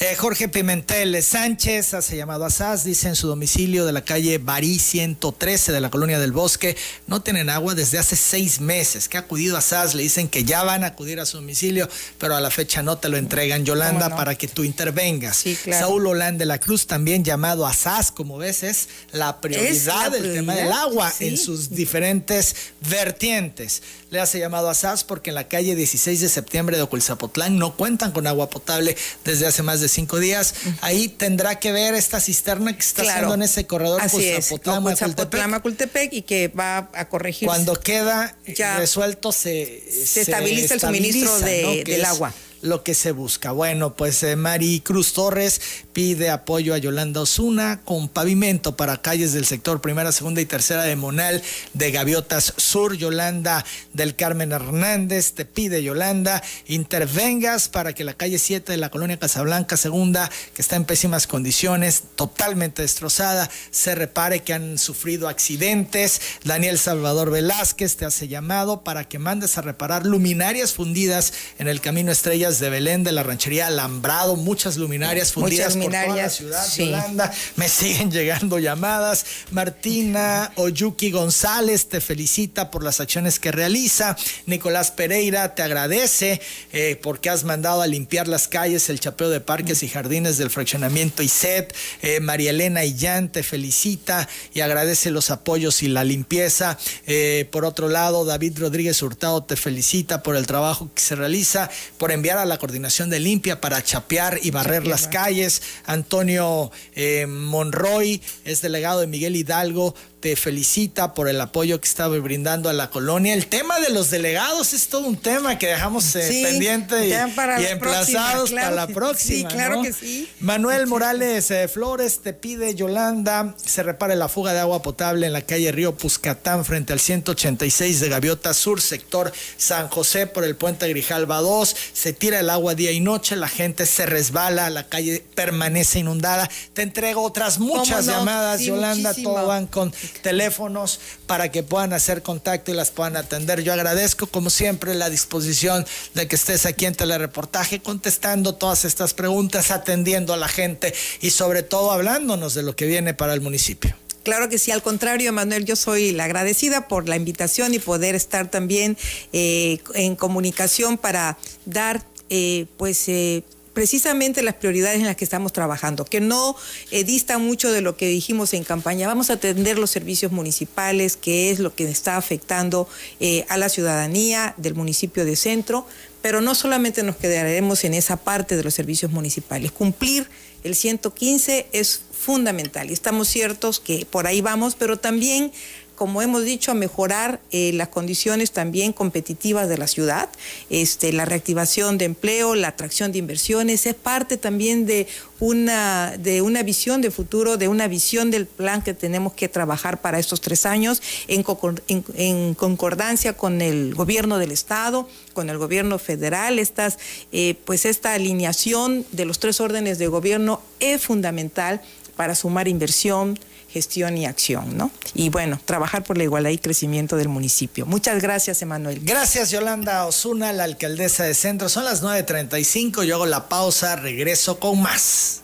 Eh, Jorge Pimentel Sánchez hace llamado a SAS, dice en su domicilio de la calle Barí 113 de la colonia del Bosque, no tienen agua desde hace seis meses, que ha acudido a SAS, le dicen que ya van a acudir a su domicilio, pero a la fecha no te lo entregan, Yolanda, para que tú intervengas. Saúl Holán de la Cruz también llamado a SAS, como ves, es la prioridad del tema del agua en sus diferentes vertientes. Le hace llamado a porque en la calle 16 de septiembre de Oculzapotlán no cuentan con agua potable desde hace más de cinco días. Ahí tendrá que ver esta cisterna que está haciendo en ese corredor Oculzapotlán, Macultepec y que va a corregir. Cuando queda resuelto se, se, estabiliza el suministro del agua lo que se busca. Bueno, pues eh, Mari Cruz Torres pide apoyo a Yolanda Osuna con pavimento para calles del sector primera, segunda y tercera de Monal de Gaviotas Sur. Yolanda del Carmen Hernández te pide, Yolanda, intervengas para que la calle 7 de la colonia Casablanca segunda, que está en pésimas condiciones, totalmente destrozada, se repare que han sufrido accidentes. Daniel Salvador Velázquez te hace llamado para que mandes a reparar luminarias fundidas en el camino Estrellas de Belén de la ranchería Alambrado, muchas luminarias fundidas por toda la ciudad de Holanda. Me siguen llegando llamadas. Martina Oyuki González te felicita por las acciones que realiza. Nicolás Pereira te agradece eh, porque has mandado a limpiar las calles, el chapeo de parques y jardines del fraccionamiento ISET. Eh, María Elena Illán te felicita y agradece los apoyos y la limpieza. Eh, por otro lado, David Rodríguez Hurtado te felicita por el trabajo que se realiza, por enviar a la coordinación de limpia para chapear y barrer las calles. Antonio eh, Monroy es delegado de Miguel Hidalgo te felicita por el apoyo que estaba brindando a la colonia. El tema de los delegados es todo un tema que dejamos eh, pendiente y, emplazados para la próxima. Sí, claro que sí. Manuel Morales eh, Flores te pide, Yolanda, se repare la fuga de agua potable en la calle Río Puscatán frente al 186 de Gaviota Sur, sector San José por el puente Grijalba 2. Se tira el agua día y noche, la gente se resbala, la calle permanece inundada. Te entrego otras muchas llamadas, Yolanda, todo van con teléfonos para que puedan hacer contacto y las puedan atender. Yo agradezco, como siempre, la disposición de que estés aquí en Telereportaje contestando todas estas preguntas, atendiendo a la gente y sobre todo hablándonos de lo que viene para el municipio. Claro que sí, al contrario, Manuel, yo soy la agradecida por la invitación y poder estar también eh, en comunicación para dar, eh, pues, eh, precisamente las prioridades en las que estamos trabajando, que no eh, distan mucho de lo que dijimos en campaña. Vamos a atender los servicios municipales, que es lo que está afectando eh, a la ciudadanía del municipio de Centro, pero no solamente nos quedaremos en esa parte de los servicios municipales. Cumplir el 115 es fundamental y estamos ciertos que por ahí vamos, pero también como hemos dicho, a mejorar eh, las condiciones también competitivas de la ciudad, este, la reactivación de empleo, la atracción de inversiones, es parte también de una, de una visión de futuro, de una visión del plan que tenemos que trabajar para estos tres años en, concordancia con el gobierno del Estado, con el gobierno federal. Eh, pues esta alineación de los tres órdenes de gobierno es fundamental para sumar inversión, gestión y acción, ¿no? Y bueno, trabajar por la igualdad y crecimiento del municipio. Muchas gracias, Emanuel. Gracias, Yolanda Osuna, la alcaldesa de Centro. Son las 9.35, yo hago la pausa, regreso con más.